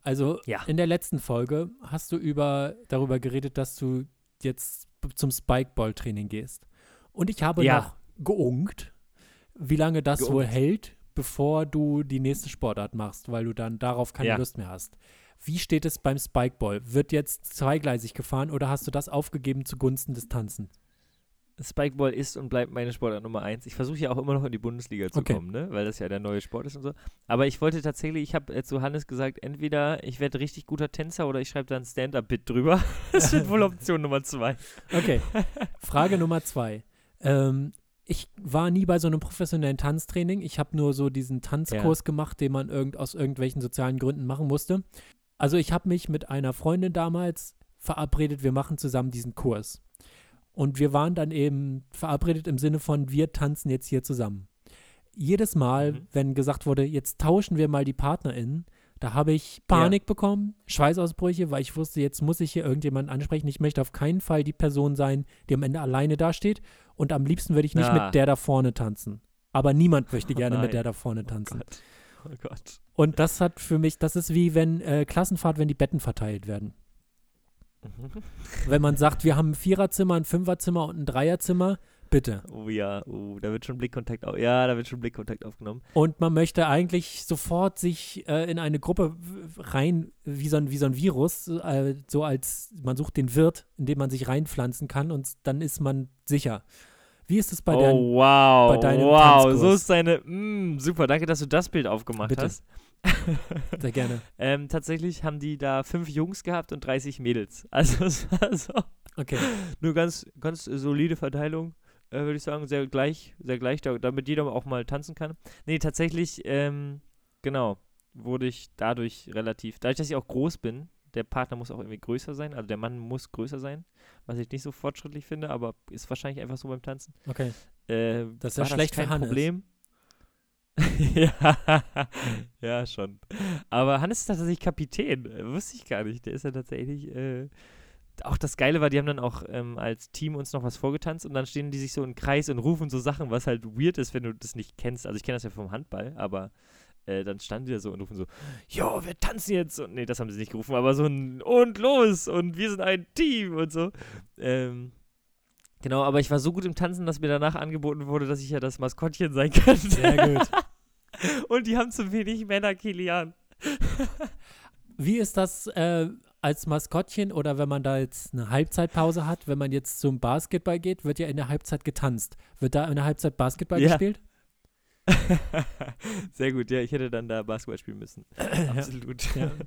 Also Ja. in der letzten Folge hast du über darüber geredet, dass du jetzt zum Spikeball-Training gehst. Und ich habe Ja. noch geunkt, wie lange das wohl Geunkt. hält, bevor du die nächste Sportart machst, weil du dann darauf keine Ja. Lust mehr hast. Wie steht es beim Spikeball? Wird jetzt zweigleisig gefahren oder hast du das aufgegeben zugunsten des Tanzens? Spikeball ist und bleibt meine Sportart Nummer eins. Ich versuche ja auch immer noch in die Bundesliga zu Okay. kommen, ne? weil das ja der neue Sport ist und so. Aber ich wollte tatsächlich, ich habe zu Hannes gesagt, entweder ich werde richtig guter Tänzer oder ich schreibe da ein Stand-Up-Bit drüber. [LAUGHS] Das wird wohl Option Nummer zwei. Okay. [LAUGHS] Frage Nummer zwei. Ähm, ich war nie bei so einem professionellen Tanztraining. Ich habe nur so diesen Tanzkurs gemacht, den man irgend, aus irgendwelchen sozialen Gründen machen musste. Also ich habe mich mit einer Freundin damals verabredet, wir machen zusammen diesen Kurs. Und wir waren dann eben verabredet im Sinne von, wir tanzen jetzt hier zusammen. Jedes Mal, Mhm. wenn gesagt wurde, jetzt tauschen wir mal die PartnerInnen, da habe ich Panik bekommen, Schweißausbrüche, weil ich wusste, jetzt muss ich hier irgendjemanden ansprechen. Ich möchte auf keinen Fall die Person sein, die am Ende alleine dasteht. Und am liebsten würde ich nicht Ah. mit der da vorne tanzen. Aber niemand möchte [LAUGHS] gerne nein. mit der da vorne tanzen. Gott. Oh Gott. Und das hat für mich, das ist wie wenn äh, Klassenfahrt, wenn die Betten verteilt werden. [LAUGHS] Wenn man sagt, wir haben ein Viererzimmer, ein Fünferzimmer und ein Dreierzimmer, bitte. Oh ja, oh, da wird schon Blickkontakt auf. Ja, da wird schon Blickkontakt aufgenommen. Und man möchte eigentlich sofort sich äh, in eine Gruppe rein, wie so ein, wie so ein Virus, äh, so als man sucht den Wirt, in den man sich reinpflanzen kann und dann ist man sicher. Wie ist es bei oh, der wow. bei deinem wow, Tanzkurs? so ist deine. Mm, super, danke, dass du das Bild aufgemacht Bitte. hast. [LAUGHS] Sehr gerne. ähm, tatsächlich haben die da fünf Jungs gehabt und 30 Mädels. [LAUGHS] Also, es war so Okay. nur ganz, ganz solide Verteilung, äh, würde ich sagen. Sehr gleich, sehr gleich, da, damit jeder auch mal tanzen kann. Nee, tatsächlich, ähm, genau, wurde ich dadurch relativ, dadurch, dass ich auch groß bin, der Partner muss auch irgendwie größer sein, also der Mann muss größer sein, was ich nicht so fortschrittlich finde, aber ist wahrscheinlich einfach so beim Tanzen. Okay. Äh, Das ist ja schlecht für kein. Problem. Ja, [LAUGHS] ja, schon. Aber Hannes ist tatsächlich Kapitän. Wusste ich gar nicht. Der ist ja tatsächlich. Äh, auch das Geile war, die haben dann auch ähm, als Team uns noch was vorgetanzt und dann stehen die sich so im Kreis und rufen so Sachen, was halt weird ist, wenn du das nicht kennst. Also ich kenne das ja vom Handball, aber äh, dann standen die da so und rufen so, jo, wir tanzen jetzt. Und nee, das haben sie nicht gerufen, aber so ein und los und wir sind ein Team und so. Ähm, genau, aber ich war so gut im Tanzen, dass mir danach angeboten wurde, dass ich ja das Maskottchen sein könnte. Sehr gut. [LAUGHS] Und die haben zu wenig Männer, Kilian. Wie ist das äh, als Maskottchen oder wenn man da jetzt eine Halbzeitpause hat, wenn man jetzt zum Basketball geht, wird ja in der Halbzeit getanzt. Wird da in der Halbzeit Basketball Ja. gespielt? [LAUGHS] Sehr gut, ja, ich hätte dann da Basketball spielen müssen. [CLEARS THROAT] Absolut. Ja. [LAUGHS]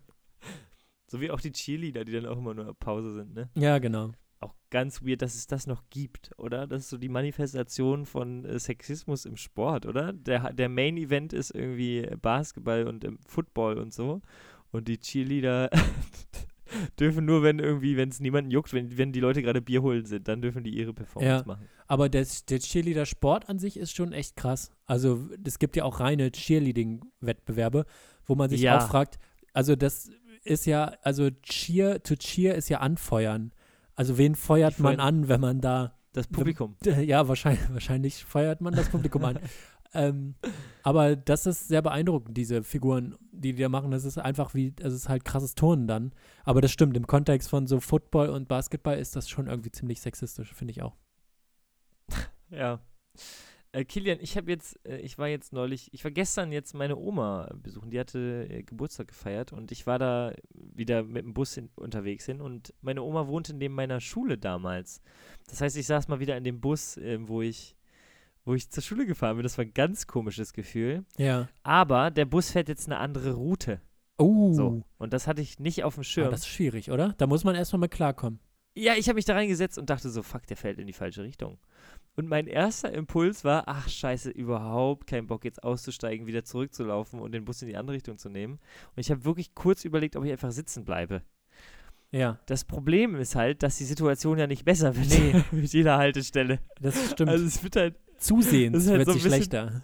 So wie auch die Cheerleader, die dann auch immer nur Pause sind, ne? Ja, genau. Auch ganz weird, dass es das noch gibt, oder? Das ist so die Manifestation von äh, Sexismus im Sport, oder? Der, der Main-Event ist irgendwie Basketball und ähm, Football und so. Und die Cheerleader [LAUGHS] dürfen nur, wenn irgendwie, wenn es niemanden juckt, wenn, wenn die Leute gerade Bier holen sind, dann dürfen die ihre Performance Ja. machen. Aber der, der Cheerleader-Sport an sich ist schon echt krass. Also es gibt ja auch reine Cheerleading-Wettbewerbe, wo man sich Ja. auch fragt, also das ist ja, also Cheer to Cheer ist ja anfeuern. Also wen feuert man an, wenn man da, Das Publikum. [LAUGHS] ja, wahrscheinlich, wahrscheinlich feuert man das Publikum an. [LAUGHS] ähm, aber das ist sehr beeindruckend, diese Figuren, die die da machen. Das ist einfach wie, es ist halt krasses Turnen dann. Aber das stimmt, im Kontext von so Football und Basketball ist das schon irgendwie ziemlich sexistisch, finde ich auch. Ja. Äh, Kilian, ich habe jetzt, äh, ich war jetzt neulich, ich war gestern jetzt meine Oma besuchen, die hatte äh, Geburtstag gefeiert und ich war da wieder mit dem Bus hin, unterwegs hin und meine Oma wohnte neben meiner Schule damals. Das heißt, ich saß mal wieder in dem Bus, ähm, wo ich, wo ich zur Schule gefahren bin. Das war ein ganz komisches Gefühl. Ja. Aber der Bus fährt jetzt eine andere Route. Oh, So. Und das hatte ich nicht auf dem ah, Schirm. das ist schwierig, oder? Da muss man erstmal mit klarkommen. Ja, ich habe mich da reingesetzt und dachte so, fuck, der fällt in die falsche Richtung. Und mein erster Impuls war, ach scheiße, überhaupt keinen Bock jetzt auszusteigen, wieder zurückzulaufen und den Bus in die andere Richtung zu nehmen. Und ich habe wirklich kurz überlegt, ob ich einfach sitzen bleibe. Ja, Das Problem ist halt, dass die Situation ja nicht besser wird Nee. [LAUGHS] mit jeder Haltestelle. das stimmt. Also es wird halt, Zusehends halt wird so bisschen- schlechter.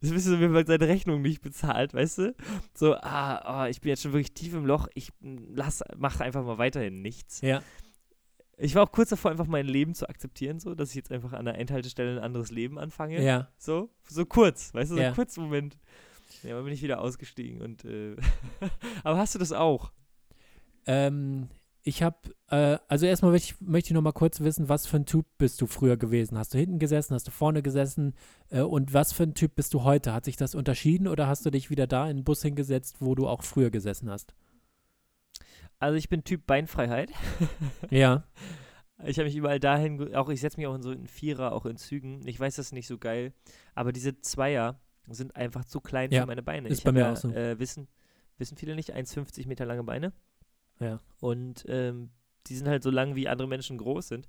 das ist so, wie man seine Rechnung nicht bezahlt, weißt du? So, ah, oh, ich bin jetzt schon wirklich tief im Loch, ich mm, lass, mach einfach mal weiterhin nichts. Ja. Ich war auch kurz davor, einfach mein Leben zu akzeptieren, so, dass ich jetzt einfach an der Endhaltestelle ein anderes Leben anfange. Ja. So, so kurz, weißt du, so Ja. ein kurzer Moment. Ja, dann bin ich wieder ausgestiegen und äh, [LAUGHS] aber hast du das auch? Ähm, ich habe, äh, also erstmal möchte ich, möchte ich noch mal kurz wissen, was für ein Typ bist du früher gewesen? Hast du hinten gesessen, hast du vorne gesessen? Äh, und was für ein Typ bist du heute? Hat sich das unterschieden oder hast du dich wieder da in den Bus hingesetzt, wo du auch früher gesessen hast? Also ich bin Typ Beinfreiheit. [LAUGHS] Ja. Ich habe mich überall dahin, auch ich setze mich auch in so einen Vierer, auch in Zügen. Ich weiß, das ist nicht so geil, aber diese Zweier sind einfach zu klein Ja, für meine Beine. ist ich bei mir ja, auch so. Äh, wissen, wissen viele nicht, 1,50 Meter lange Beine. Ja. Und ähm, die sind halt so lang, wie andere Menschen groß sind.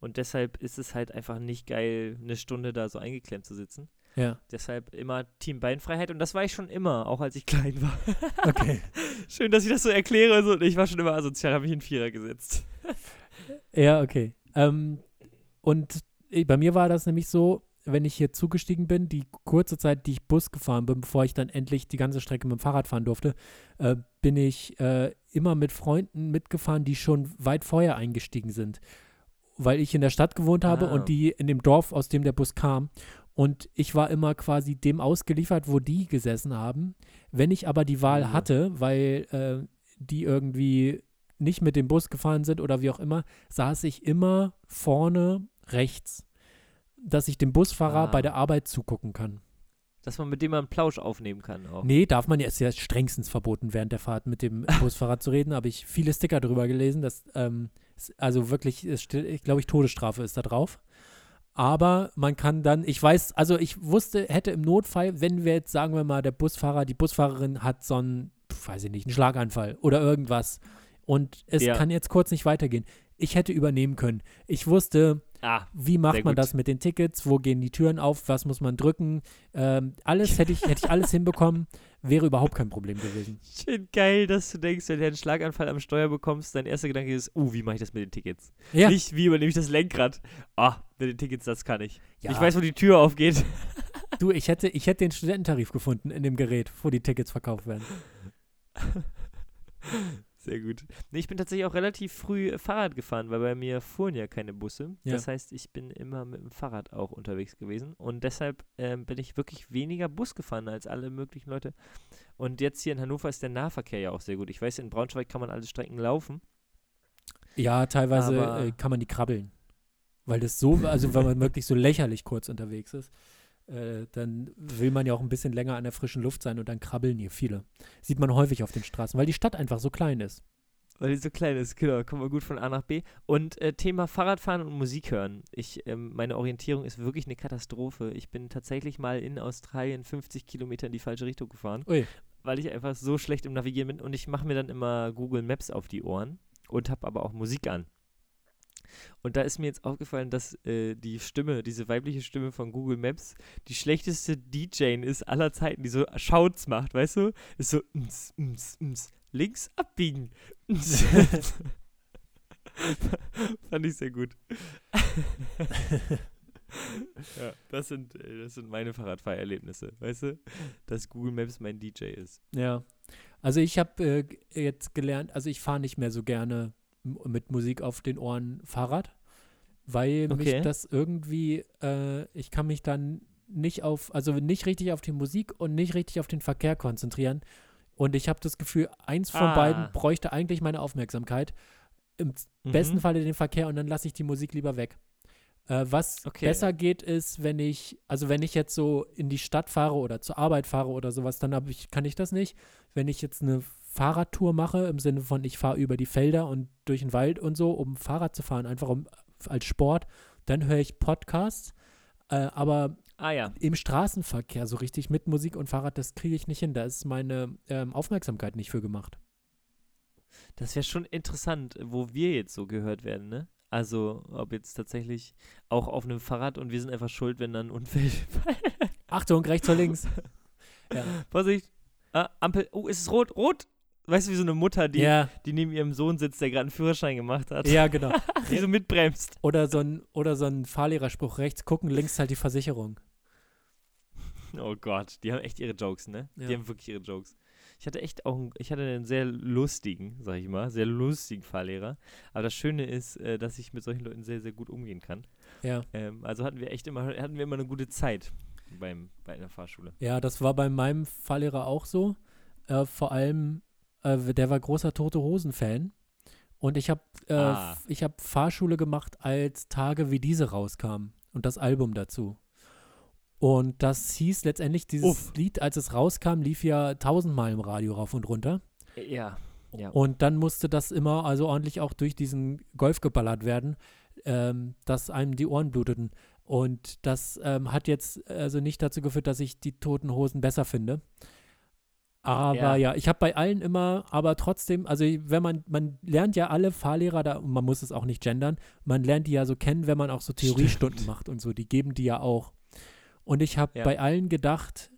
Und deshalb ist es halt einfach nicht geil, eine Stunde da so eingeklemmt zu sitzen. Ja. Deshalb immer Team Beinfreiheit und das war ich schon immer, auch als ich [LAUGHS] klein war. Okay. [LAUGHS] Schön, dass ich das so erkläre. So, ich war schon immer asozial, habe mich in Vierer gesetzt. [LAUGHS] Ja, okay. Ähm, und äh, bei mir war das nämlich so, wenn ich hier zugestiegen bin, die kurze Zeit, die ich Bus gefahren bin, bevor ich dann endlich die ganze Strecke mit dem Fahrrad fahren durfte, äh, bin ich äh, immer mit Freunden mitgefahren, die schon weit vorher eingestiegen sind. Weil ich in der Stadt gewohnt habe Ah. und die in dem Dorf, aus dem der Bus kam. Und ich war immer quasi dem ausgeliefert, wo die gesessen haben. Wenn ich aber die Wahl Mhm. hatte, weil äh, die irgendwie nicht mit dem Bus gefahren sind oder wie auch immer, saß ich immer vorne rechts, dass ich dem Busfahrer Ah. bei der Arbeit zugucken kann. Dass man mit dem einen Plausch aufnehmen kann auch. Nee, darf man ja, ist ja strengstens verboten, während der Fahrt mit dem [LAUGHS] Busfahrer zu reden. Habe ich viele Sticker drüber gelesen, dass, ähm, also wirklich, steht, ich glaube ich, Todesstrafe ist da drauf. Aber man kann dann, ich weiß, also ich wusste, hätte im Notfall, wenn wir jetzt, sagen wir mal, der Busfahrer, die Busfahrerin hat so einen, weiß ich nicht, einen Schlaganfall oder irgendwas und es Ja. kann jetzt kurz nicht weitergehen. Ich hätte übernehmen können. Ich wusste, Ah, wie macht man gut. das mit den Tickets? Wo gehen die Türen auf? Was muss man drücken? Ähm, alles hätte ich, hätte ich alles hinbekommen, wäre überhaupt kein Problem gewesen. schön geil, dass du denkst, wenn du einen Schlaganfall am Steuer bekommst, dein erster Gedanke ist, uh, wie mache ich das mit den Tickets? Ja, Nicht, wie übernehme ich das Lenkrad? Ah, mit den Tickets, das kann ich. ja. Ich weiß, wo die Tür aufgeht. [LAUGHS] [LAUGHS] du, ich hätte, ich hätte den Studententarif gefunden in dem Gerät, wo die Tickets verkauft werden. [LAUGHS] Sehr gut. Nee, ich bin tatsächlich auch relativ früh äh, Fahrrad gefahren, weil bei mir fuhren ja keine Busse. Ja. Das heißt, ich bin immer mit dem Fahrrad auch unterwegs gewesen. Und deshalb ähm, bin ich wirklich weniger Bus gefahren als alle möglichen Leute. Und jetzt hier in Hannover ist der Nahverkehr ja auch sehr gut. Ich weiß, in Braunschweig kann man alle Strecken laufen. Ja, teilweise äh, kann man die krabbeln. Weil das so, also wenn man [LAUGHS] wirklich so lächerlich kurz unterwegs ist, äh, dann will man ja auch ein bisschen länger an der frischen Luft sein und dann krabbeln hier viele. Sieht man häufig auf den Straßen, weil die Stadt einfach so klein ist. Weil die so klein ist, genau, kommen wir gut von A nach B. Und äh, Thema Fahrradfahren und Musik hören. Ich, ähm, meine Orientierung ist wirklich eine Katastrophe. Ich bin tatsächlich mal in Australien 50 Kilometer in die falsche Richtung gefahren, Ui. weil ich einfach so schlecht im Navigieren bin. Und ich mache mir dann immer Google Maps auf die Ohren und habe aber auch Musik an. Und da ist mir jetzt aufgefallen, dass äh, die Stimme, diese weibliche Stimme von Google Maps, die schlechteste DJ ist aller Zeiten, die so Shouts macht, weißt du? Ist so, ms, ms, ms, links abbiegen. [LAUGHS] Fand ich sehr gut. [LAUGHS] ja, das sind, äh, das sind meine Fahrradfahrerlebnisse, weißt du? Dass Google Maps mein DJ ist. Ja. Also ich habe äh, jetzt gelernt, also ich fahre nicht mehr so gerne mit Musik auf den Ohren Fahrrad, weil Okay. mich das irgendwie, äh, ich kann mich dann nicht auf, also nicht richtig auf die Musik und nicht richtig auf den Verkehr konzentrieren. Und ich habe das Gefühl, eins von Ah. beiden bräuchte eigentlich meine Aufmerksamkeit. Im z- besten Mhm. Falle den Verkehr und dann lasse ich die Musik lieber weg. Äh, was Okay. besser geht, ist, wenn ich, also wenn ich jetzt so in die Stadt fahre oder zur Arbeit fahre oder sowas, dann ich, kann ich das nicht. Wenn ich jetzt eine Fahrradtour mache, im Sinne von, ich fahre über die Felder und durch den Wald und so, um Fahrrad zu fahren, einfach um, als Sport, dann höre ich Podcasts. Äh, aber Ah ja. im Straßenverkehr so richtig mit Musik und Fahrrad, das kriege ich nicht hin. Da ist meine ähm, Aufmerksamkeit nicht für gemacht. Das wäre schon interessant, wo wir jetzt so gehört werden, ne? Also, ob jetzt tatsächlich auch auf einem Fahrrad und wir sind einfach schuld, wenn dann ein Unfall. [LAUGHS] Achtung, rechts oder links. [LAUGHS] ja. Vorsicht. Ah, Ampel. Oh, ist es rot? Rot? Weißt du, wie so eine Mutter, die, ja, die neben ihrem Sohn sitzt, der gerade einen Führerschein gemacht hat, ja, genau. [LAUGHS] die so mitbremst. Oder so ein, oder so ein Fahrlehrerspruch, rechts gucken, links halt die Versicherung. Oh Gott, die haben echt ihre Jokes, ne? Ja. Die haben wirklich ihre Jokes. Ich hatte echt auch, einen, ich hatte einen sehr lustigen, sag ich mal, sehr lustigen Fahrlehrer. Aber das Schöne ist, äh, dass ich mit solchen Leuten sehr, sehr gut umgehen kann. Ja. Ähm, also hatten wir echt immer, hatten wir immer eine gute Zeit beim, bei einer Fahrschule. Ja, das war bei meinem Fahrlehrer auch so. Äh, vor allem, äh, der war großer Tote Hosen-Fan. Und ich habe äh, Ah. ich hab Fahrschule gemacht, als Tage wie diese rauskamen. Und das Album dazu. Und das hieß letztendlich, dieses Uff. Lied, als es rauskam, lief ja tausendmal im Radio rauf und runter. Ja. Ja. Und dann musste das immer also ordentlich auch durch diesen Golf geballert werden, ähm, dass einem die Ohren bluteten. Und das ähm, hat jetzt also nicht dazu geführt, dass ich die toten Hosen besser finde. Aber Ja. ja, ich habe bei allen immer, aber trotzdem, also wenn man, man lernt ja alle Fahrlehrer da, und man muss es auch nicht gendern, man lernt die ja so kennen, wenn man auch so Theoriestunden Stimmt. macht und so, die geben die ja auch. Und ich habe Ja. bei allen gedacht,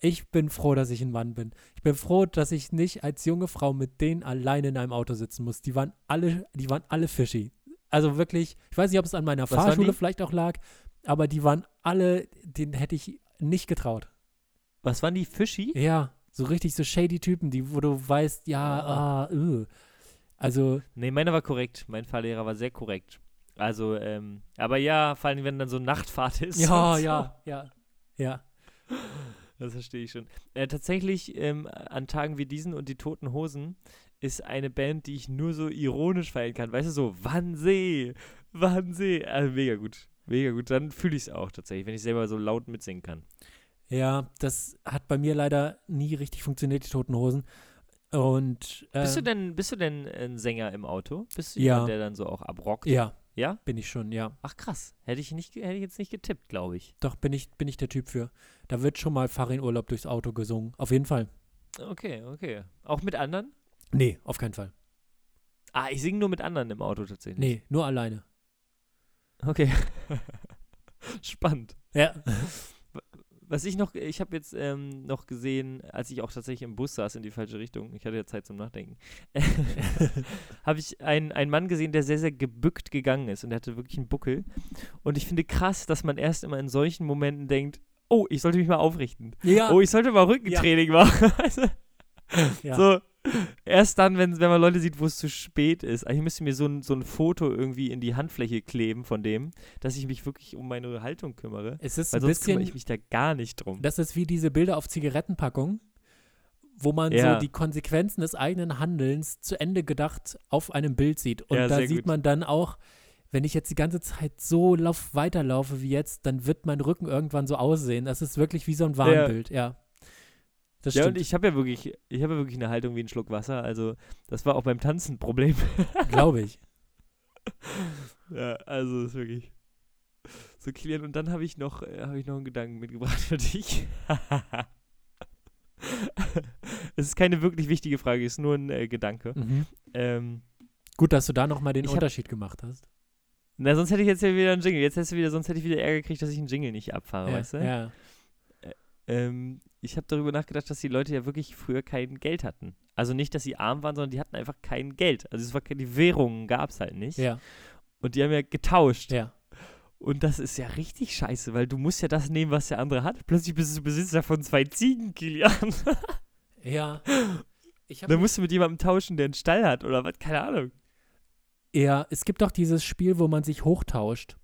ich bin froh, dass ich ein Mann bin. Ich bin froh, dass ich nicht als junge Frau mit denen alleine in einem Auto sitzen muss. Die waren alle, die waren alle fishy. Also wirklich, ich weiß nicht, ob es an meiner Was Fahrschule vielleicht auch lag, aber die waren alle, denen hätte ich nicht getraut. Was waren die Fischi? Ja, so richtig so shady Typen, die, wo du weißt, ja, ah, äh. Also, Nee, meiner war korrekt. Mein Fahrlehrer war sehr korrekt. Also, ähm, aber ja, vor allem, wenn dann so Nachtfahrt ist. ja, so. ja, ja, ja. Das verstehe ich schon. Äh, tatsächlich, ähm, an Tagen wie diesen und die Toten Hosen ist eine Band, die ich nur so ironisch feiern kann. Weißt du, so Wannsee, Wannsee. Also mega gut. Mega gut. Dann fühle ich es auch tatsächlich, wenn ich selber so laut mitsingen kann. Ja, das hat bei mir leider nie richtig funktioniert, die Toten Hosen. Und, äh, Bist du denn, bist du denn ein Sänger im Auto? Bist du Ja. jemand, der dann so auch abrockt? Ja, Ja? bin ich schon, ja. Ach krass. Hätte ich nicht, hätte ich jetzt nicht getippt, glaube ich. Doch, bin ich, bin ich der Typ für. Da wird schon mal Farin-Urlaub durchs Auto gesungen. Auf jeden Fall. Okay, okay. Auch mit anderen? Nee, auf keinen Fall. Ah, ich singe nur mit anderen im Auto tatsächlich. Nee, nur alleine. Okay. [LAUGHS] Spannend. Ja. Was ich noch, ich habe jetzt ähm, noch gesehen, als ich auch tatsächlich im Bus saß in die falsche Richtung, ich hatte ja Zeit zum Nachdenken, [LAUGHS] habe ich einen, einen Mann gesehen, der sehr, sehr gebückt gegangen ist und der hatte wirklich einen Buckel. Und ich finde krass, dass man erst immer in solchen Momenten denkt, oh, ich sollte mich mal aufrichten. ja. Oh, ich sollte mal Rückentraining machen. [LAUGHS] Also, ja. So, erst dann, wenn, wenn man Leute sieht, wo es zu spät ist. Eigentlich müsste mir so ein, so ein Foto irgendwie in die Handfläche kleben von dem, dass ich mich wirklich um meine Haltung kümmere. es ist Weil ein sonst kümmere bisschen, ich mich da gar nicht drum. das ist wie diese Bilder auf Zigarettenpackungen, wo man Ja. so die Konsequenzen des eigenen Handelns zu Ende gedacht auf einem Bild sieht. Und Ja, da sieht gut. man dann auch, wenn ich jetzt die ganze Zeit so lauf, weiterlaufe wie jetzt, dann wird mein Rücken irgendwann so aussehen. Das ist wirklich wie so ein Warnbild, ja. Das Ja, stimmt, und ich habe ja wirklich, ich habe ja wirklich eine Haltung wie ein Schluck Wasser. Also, das war auch beim Tanzen ein Problem. [LAUGHS] glaube ich. ja, also, das ist wirklich so klären. Und dann habe ich noch, äh, habe ich noch einen Gedanken mitgebracht für dich. [LAUGHS] es ist keine wirklich wichtige Frage, es ist nur ein äh, Gedanke. Mhm. Ähm, Gut, dass du da nochmal den Ich hab- Unterschied gemacht hast. na, sonst hätte ich jetzt ja wieder einen Jingle. Jetzt hättest du wieder, sonst hätte ich wieder Ärger gekriegt, dass ich einen Jingle nicht abfahre, ja, weißt du? ja. Ähm, ich habe darüber nachgedacht, dass die Leute ja wirklich früher kein Geld hatten. Also nicht, dass sie arm waren, sondern die hatten einfach kein Geld. Also es war keine- die Währungen gab es halt nicht. Ja, Und die haben ja getauscht. ja. Und das ist ja richtig scheiße, weil du musst ja das nehmen, was der andere hat. Plötzlich bist du Besitzer von zwei Ziegen, Kilian. [LAUGHS] Ja. Dann musst du mit jemandem tauschen, der einen Stall hat oder was, keine Ahnung. Ja, es gibt doch dieses Spiel, wo man sich hochtauscht.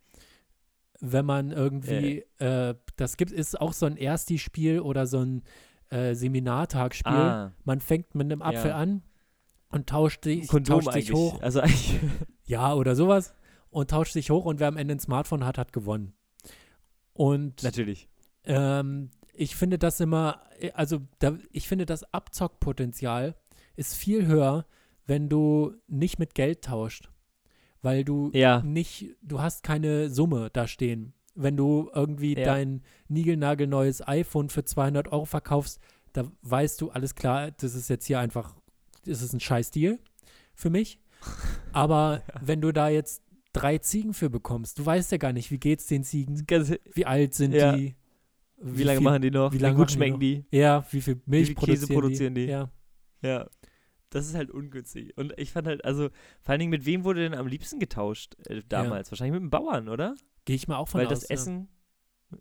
Wenn man irgendwie, äh, das gibt, ist auch so ein Ersti-Spiel oder so ein äh, Seminartagspiel. Ah, Man fängt mit einem Apfel Ja. an und tauscht sich, Kondom tauscht eigentlich. hoch. Also Ja, oder sowas. Und tauscht sich hoch und wer am Ende ein Smartphone hat, hat gewonnen. Und natürlich. ähm, ich finde das immer, äh, also da, ich finde das Abzockpotenzial ist viel höher, wenn du nicht mit Geld tauscht. Weil du Ja, nicht, du hast keine Summe da stehen. Wenn du irgendwie Ja. dein niegelnagelneues iPhone für 200 Euro verkaufst, da weißt du, alles klar, das ist jetzt hier einfach, das ist ein scheiß Deal für mich. [LAUGHS] Aber wenn du da jetzt drei Ziegen für bekommst, du weißt ja gar nicht, wie geht's den Ziegen, wie alt sind Ja. die, wie, lange viel, machen die noch? wie Wie, lange gut machen die schmecken noch? die? Ja, wie viel Milch viel Käse produzieren die? Ja. Ja. Das ist halt ungünstig. Und ich fand halt, also, vor allen Dingen, mit wem wurde denn am liebsten getauscht äh, damals? Wahrscheinlich mit dem Bauern, oder? Gehe ich mal auch von Weil aus. das Essen,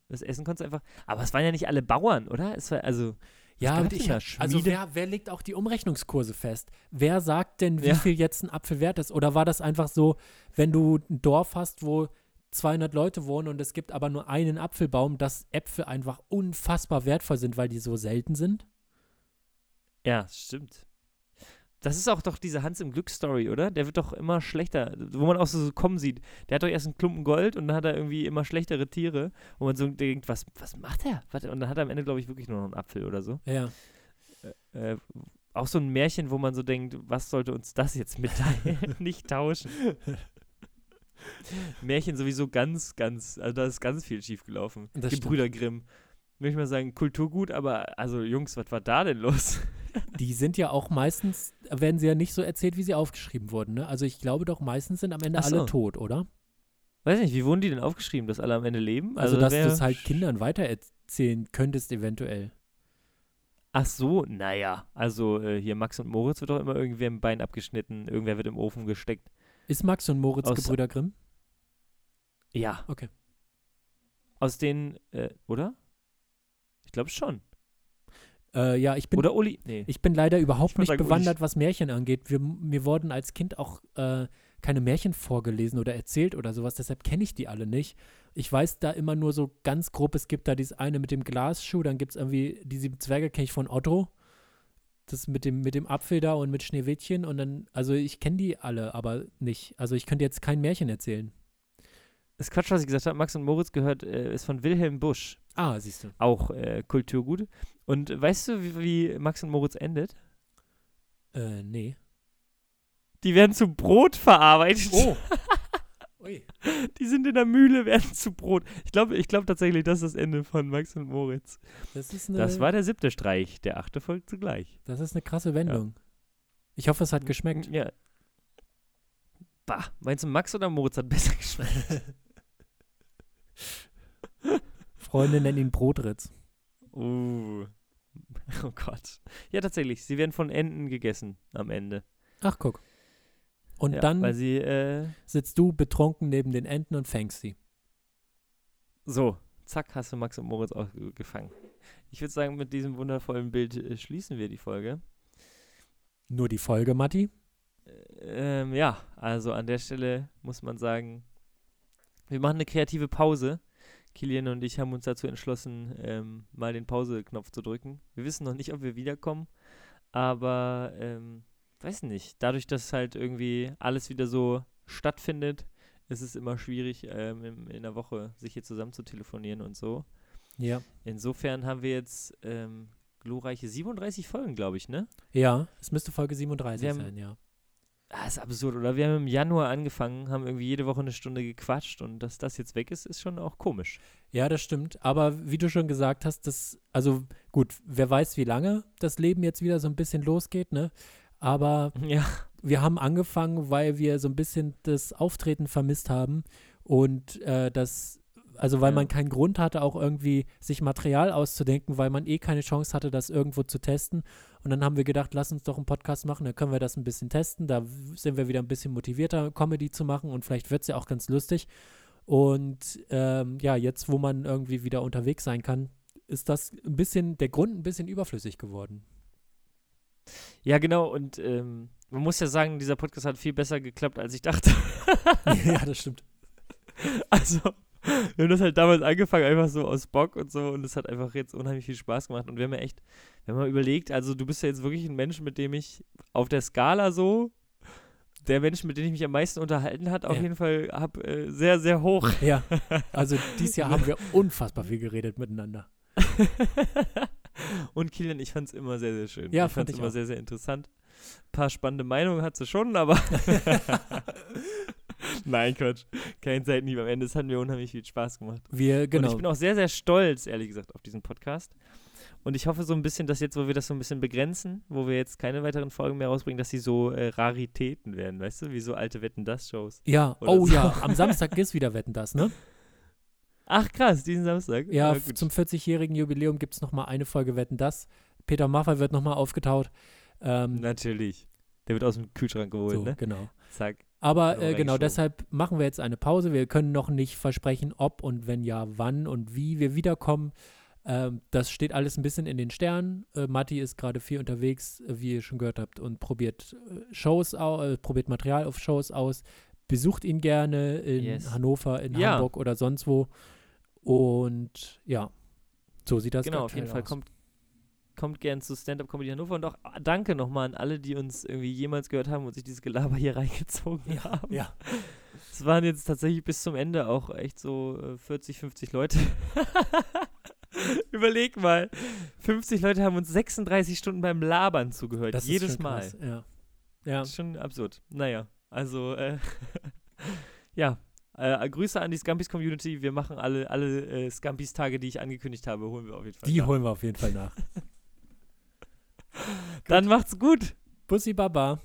das Essen konntest du einfach. Aber es waren ja nicht alle Bauern, oder? Es war, also. Ja, ich, da? also wer, wer legt auch die Umrechnungskurse fest? Wer sagt denn, wie Ja. viel jetzt ein Apfel wert ist? Oder war das einfach so, wenn du ein Dorf hast, wo 200 Leute wohnen und es gibt aber nur einen Apfelbaum, dass Äpfel einfach unfassbar wertvoll sind, weil die so selten sind? Ja, stimmt. Das ist auch doch diese Hans im Glück-Story, oder? Der wird doch immer schlechter, wo man auch so, kommen sieht. Der hat doch erst einen Klumpen Gold und dann hat er irgendwie immer schlechtere Tiere, wo man so denkt, was, was macht er? Und dann hat er am Ende, glaube ich, wirklich nur noch einen Apfel oder so. Ja. Äh, auch so ein Märchen, wo man so denkt, was sollte uns das jetzt mitteilen? [LAUGHS] Nicht tauschen. [LAUGHS] Märchen sowieso ganz, ganz, also da ist ganz viel schiefgelaufen. Das stimmt. Gebrüder Grimm. Möchte ich mal sagen, Kulturgut, aber also Jungs, was war da denn los? Die sind ja auch meistens, werden sie ja nicht so erzählt, wie sie aufgeschrieben wurden. Ne? Also ich glaube doch, meistens sind am Ende so. alle tot, oder? Weiß nicht, wie wurden die denn aufgeschrieben, dass alle am Ende leben? Also, dass wär- du es halt Kindern weitererzählen könntest, eventuell. Ach so, naja. Also äh, hier Max und Moritz wird doch immer irgendwer im Bein abgeschnitten, irgendwer wird im Ofen gesteckt. Ist Max und Moritz Aus- Gebrüder Grimm? Ja. Okay. Aus den, äh, oder? Ich glaube schon. Äh, ja, ich bin Oder Uli? Nee. Ich bin leider überhaupt nicht sagen, bewandert, was Märchen angeht. Wir, mir wurden als Kind auch äh, keine Märchen vorgelesen oder erzählt oder sowas, deshalb kenne ich die alle nicht. Ich weiß da immer nur so ganz grob, es gibt da dieses eine mit dem Glasschuh, dann gibt es irgendwie, die sieben Zwerge kenne ich von Otto. Das mit dem, mit dem Apfel da und mit Schneewittchen und dann, also ich kenne die alle, aber nicht. Also ich könnte jetzt kein Märchen erzählen. Das ist Quatsch, was ich gesagt habe. Max und Moritz gehört, äh, ist von Wilhelm Busch. Ah, siehst du. Auch äh, Kulturgut. Und weißt du, wie, wie Max und Moritz endet? Äh, nee. Die werden zu Brot verarbeitet. Oh. [LAUGHS] Ui. Die sind in der Mühle, werden zu Brot. Ich glaube ich glaub tatsächlich, das ist das Ende von Max und Moritz. Das ist eine, Das war der siebte Streich. Der achte folgt zugleich. das ist eine krasse Wendung. Ich hoffe, es hat geschmeckt. Ja. Bah, meinst du, Max oder Moritz hat besser [LAUGHS] geschmeckt? Freunde nennen ihn Brotritz. uh. [LAUGHS] Oh Gott. Ja, tatsächlich. Sie werden von Enten gegessen am Ende. Ach, guck. Und ja, dann sie, äh, sitzt du betrunken neben den Enten und fängst sie. so, zack, hast du Max und Moritz auch ge- gefangen. Ich würde sagen, mit diesem wundervollen Bild äh, schließen wir die Folge. Nur die Folge, Matti. Ähm, ja, also an der Stelle muss man sagen, wir machen eine kreative Pause. Kilian und ich haben uns dazu entschlossen, ähm, mal den Pause-Knopf zu drücken. Wir wissen noch nicht, ob wir wiederkommen, aber ähm, weiß nicht. Dadurch, dass halt irgendwie alles wieder so stattfindet, ist es immer schwierig, ähm, in, in der Woche sich hier zusammen zu telefonieren und so. Ja. Insofern haben wir jetzt ähm, glorreiche 37 Folgen, glaube ich, ne? Ja, es müsste Folge 37 Wir haben- sein, ja. Ah, ist absurd, oder? Wir haben im Januar angefangen, haben irgendwie jede Woche eine Stunde gequatscht und dass das jetzt weg ist, ist schon auch komisch. Ja, das stimmt. Aber wie du schon gesagt hast, das, also gut, wer weiß, wie lange das Leben jetzt wieder so ein bisschen losgeht, ne? Aber [LAUGHS] Ja. wir haben angefangen, weil wir so ein bisschen das Auftreten vermisst haben und äh, das Also weil Ja. man keinen Grund hatte, auch irgendwie sich Material auszudenken, weil man eh keine Chance hatte, das irgendwo zu testen. Und dann haben wir gedacht, lass uns doch einen Podcast machen, dann können wir das ein bisschen testen. Da sind wir wieder ein bisschen motivierter, Comedy zu machen und vielleicht wird es ja auch ganz lustig. Und ähm, ja, jetzt, wo man irgendwie wieder unterwegs sein kann, ist das ein bisschen, der Grund ein bisschen überflüssig geworden. Ja, genau. Und ähm, man muss ja sagen, dieser Podcast hat viel besser geklappt, als ich dachte. [LAUGHS] ja, das stimmt. [LAUGHS] Also, [LAUGHS] wir haben das halt damals angefangen, einfach so aus Bock und so. Und es hat einfach jetzt unheimlich viel Spaß gemacht. Und wir haben ja echt, wir haben mal überlegt, also du bist ja jetzt wirklich ein Mensch, mit dem ich auf der Skala so, der Mensch, mit dem ich mich am meisten unterhalten hat, auf Ja. jeden Fall habe äh, sehr, sehr hoch. [LAUGHS] Ja, [LAUGHS] also dieses Jahr haben wir unfassbar viel geredet miteinander. und Kilian, ich fand es immer sehr, sehr schön. Ja, ich fand es ich immer auch. sehr, sehr interessant. Ein paar spannende Meinungen hat sie schon, aber. [LAUGHS] Nein, Quatsch. Kein Seitenhieb am Ende. Es hat mir unheimlich viel Spaß gemacht. Wir, Und genau. ich bin auch sehr, sehr stolz, ehrlich gesagt, auf diesen Podcast. Und ich hoffe so ein bisschen, dass jetzt, wo wir das so ein bisschen begrenzen, wo wir jetzt keine weiteren Folgen mehr rausbringen, dass sie so äh, Raritäten werden, weißt du? Wie so alte Wetten-Das-Shows. ja, oh so. ja, [LAUGHS] am Samstag ist wieder Wetten das, ne? Ach krass, diesen Samstag. Ja, gut. zum 40-jährigen Jubiläum gibt es nochmal eine Folge Wetten das. Peter Maffay wird nochmal aufgetaut. Ähm, Natürlich. Der wird aus dem Kühlschrank geholt, so, ne? genau. Zack. Aber Genau, äh, genau, deshalb machen wir jetzt eine Pause. Wir können noch nicht versprechen, ob und wenn ja, wann und wie wir wiederkommen. Ähm, das steht alles ein bisschen in den Sternen. Äh, Matti ist gerade viel unterwegs, wie ihr schon gehört habt, und probiert äh, Shows au äh, probiert Material auf Shows aus. Besucht ihn gerne in Yes. Hannover, in Ja. Hamburg oder sonst wo. Und ja, so sieht das genau, auf jeden Fall. aus. Kommt, kommt gern zu Stand-Up Comedy Hannover und auch ah, danke nochmal an alle, die uns irgendwie jemals gehört haben und sich dieses Gelaber hier [LAUGHS] reingezogen haben. Ja, Es waren jetzt tatsächlich bis zum Ende auch echt so äh, 40, 50 Leute. [LAUGHS] Überleg mal, 50 Leute haben uns 36 Stunden beim Labern zugehört, das jedes ist schon Mal. krass. Ja. ja. Das ist schon absurd. Naja, also, äh, [LAUGHS] ja. Äh, Grüße an die Scampis-Community. Wir machen alle, alle äh, Scampis-Tage, die ich angekündigt habe, holen wir auf jeden Fall. Die nach. holen wir auf jeden Fall nach. Dann macht's gut. Bussi Baba.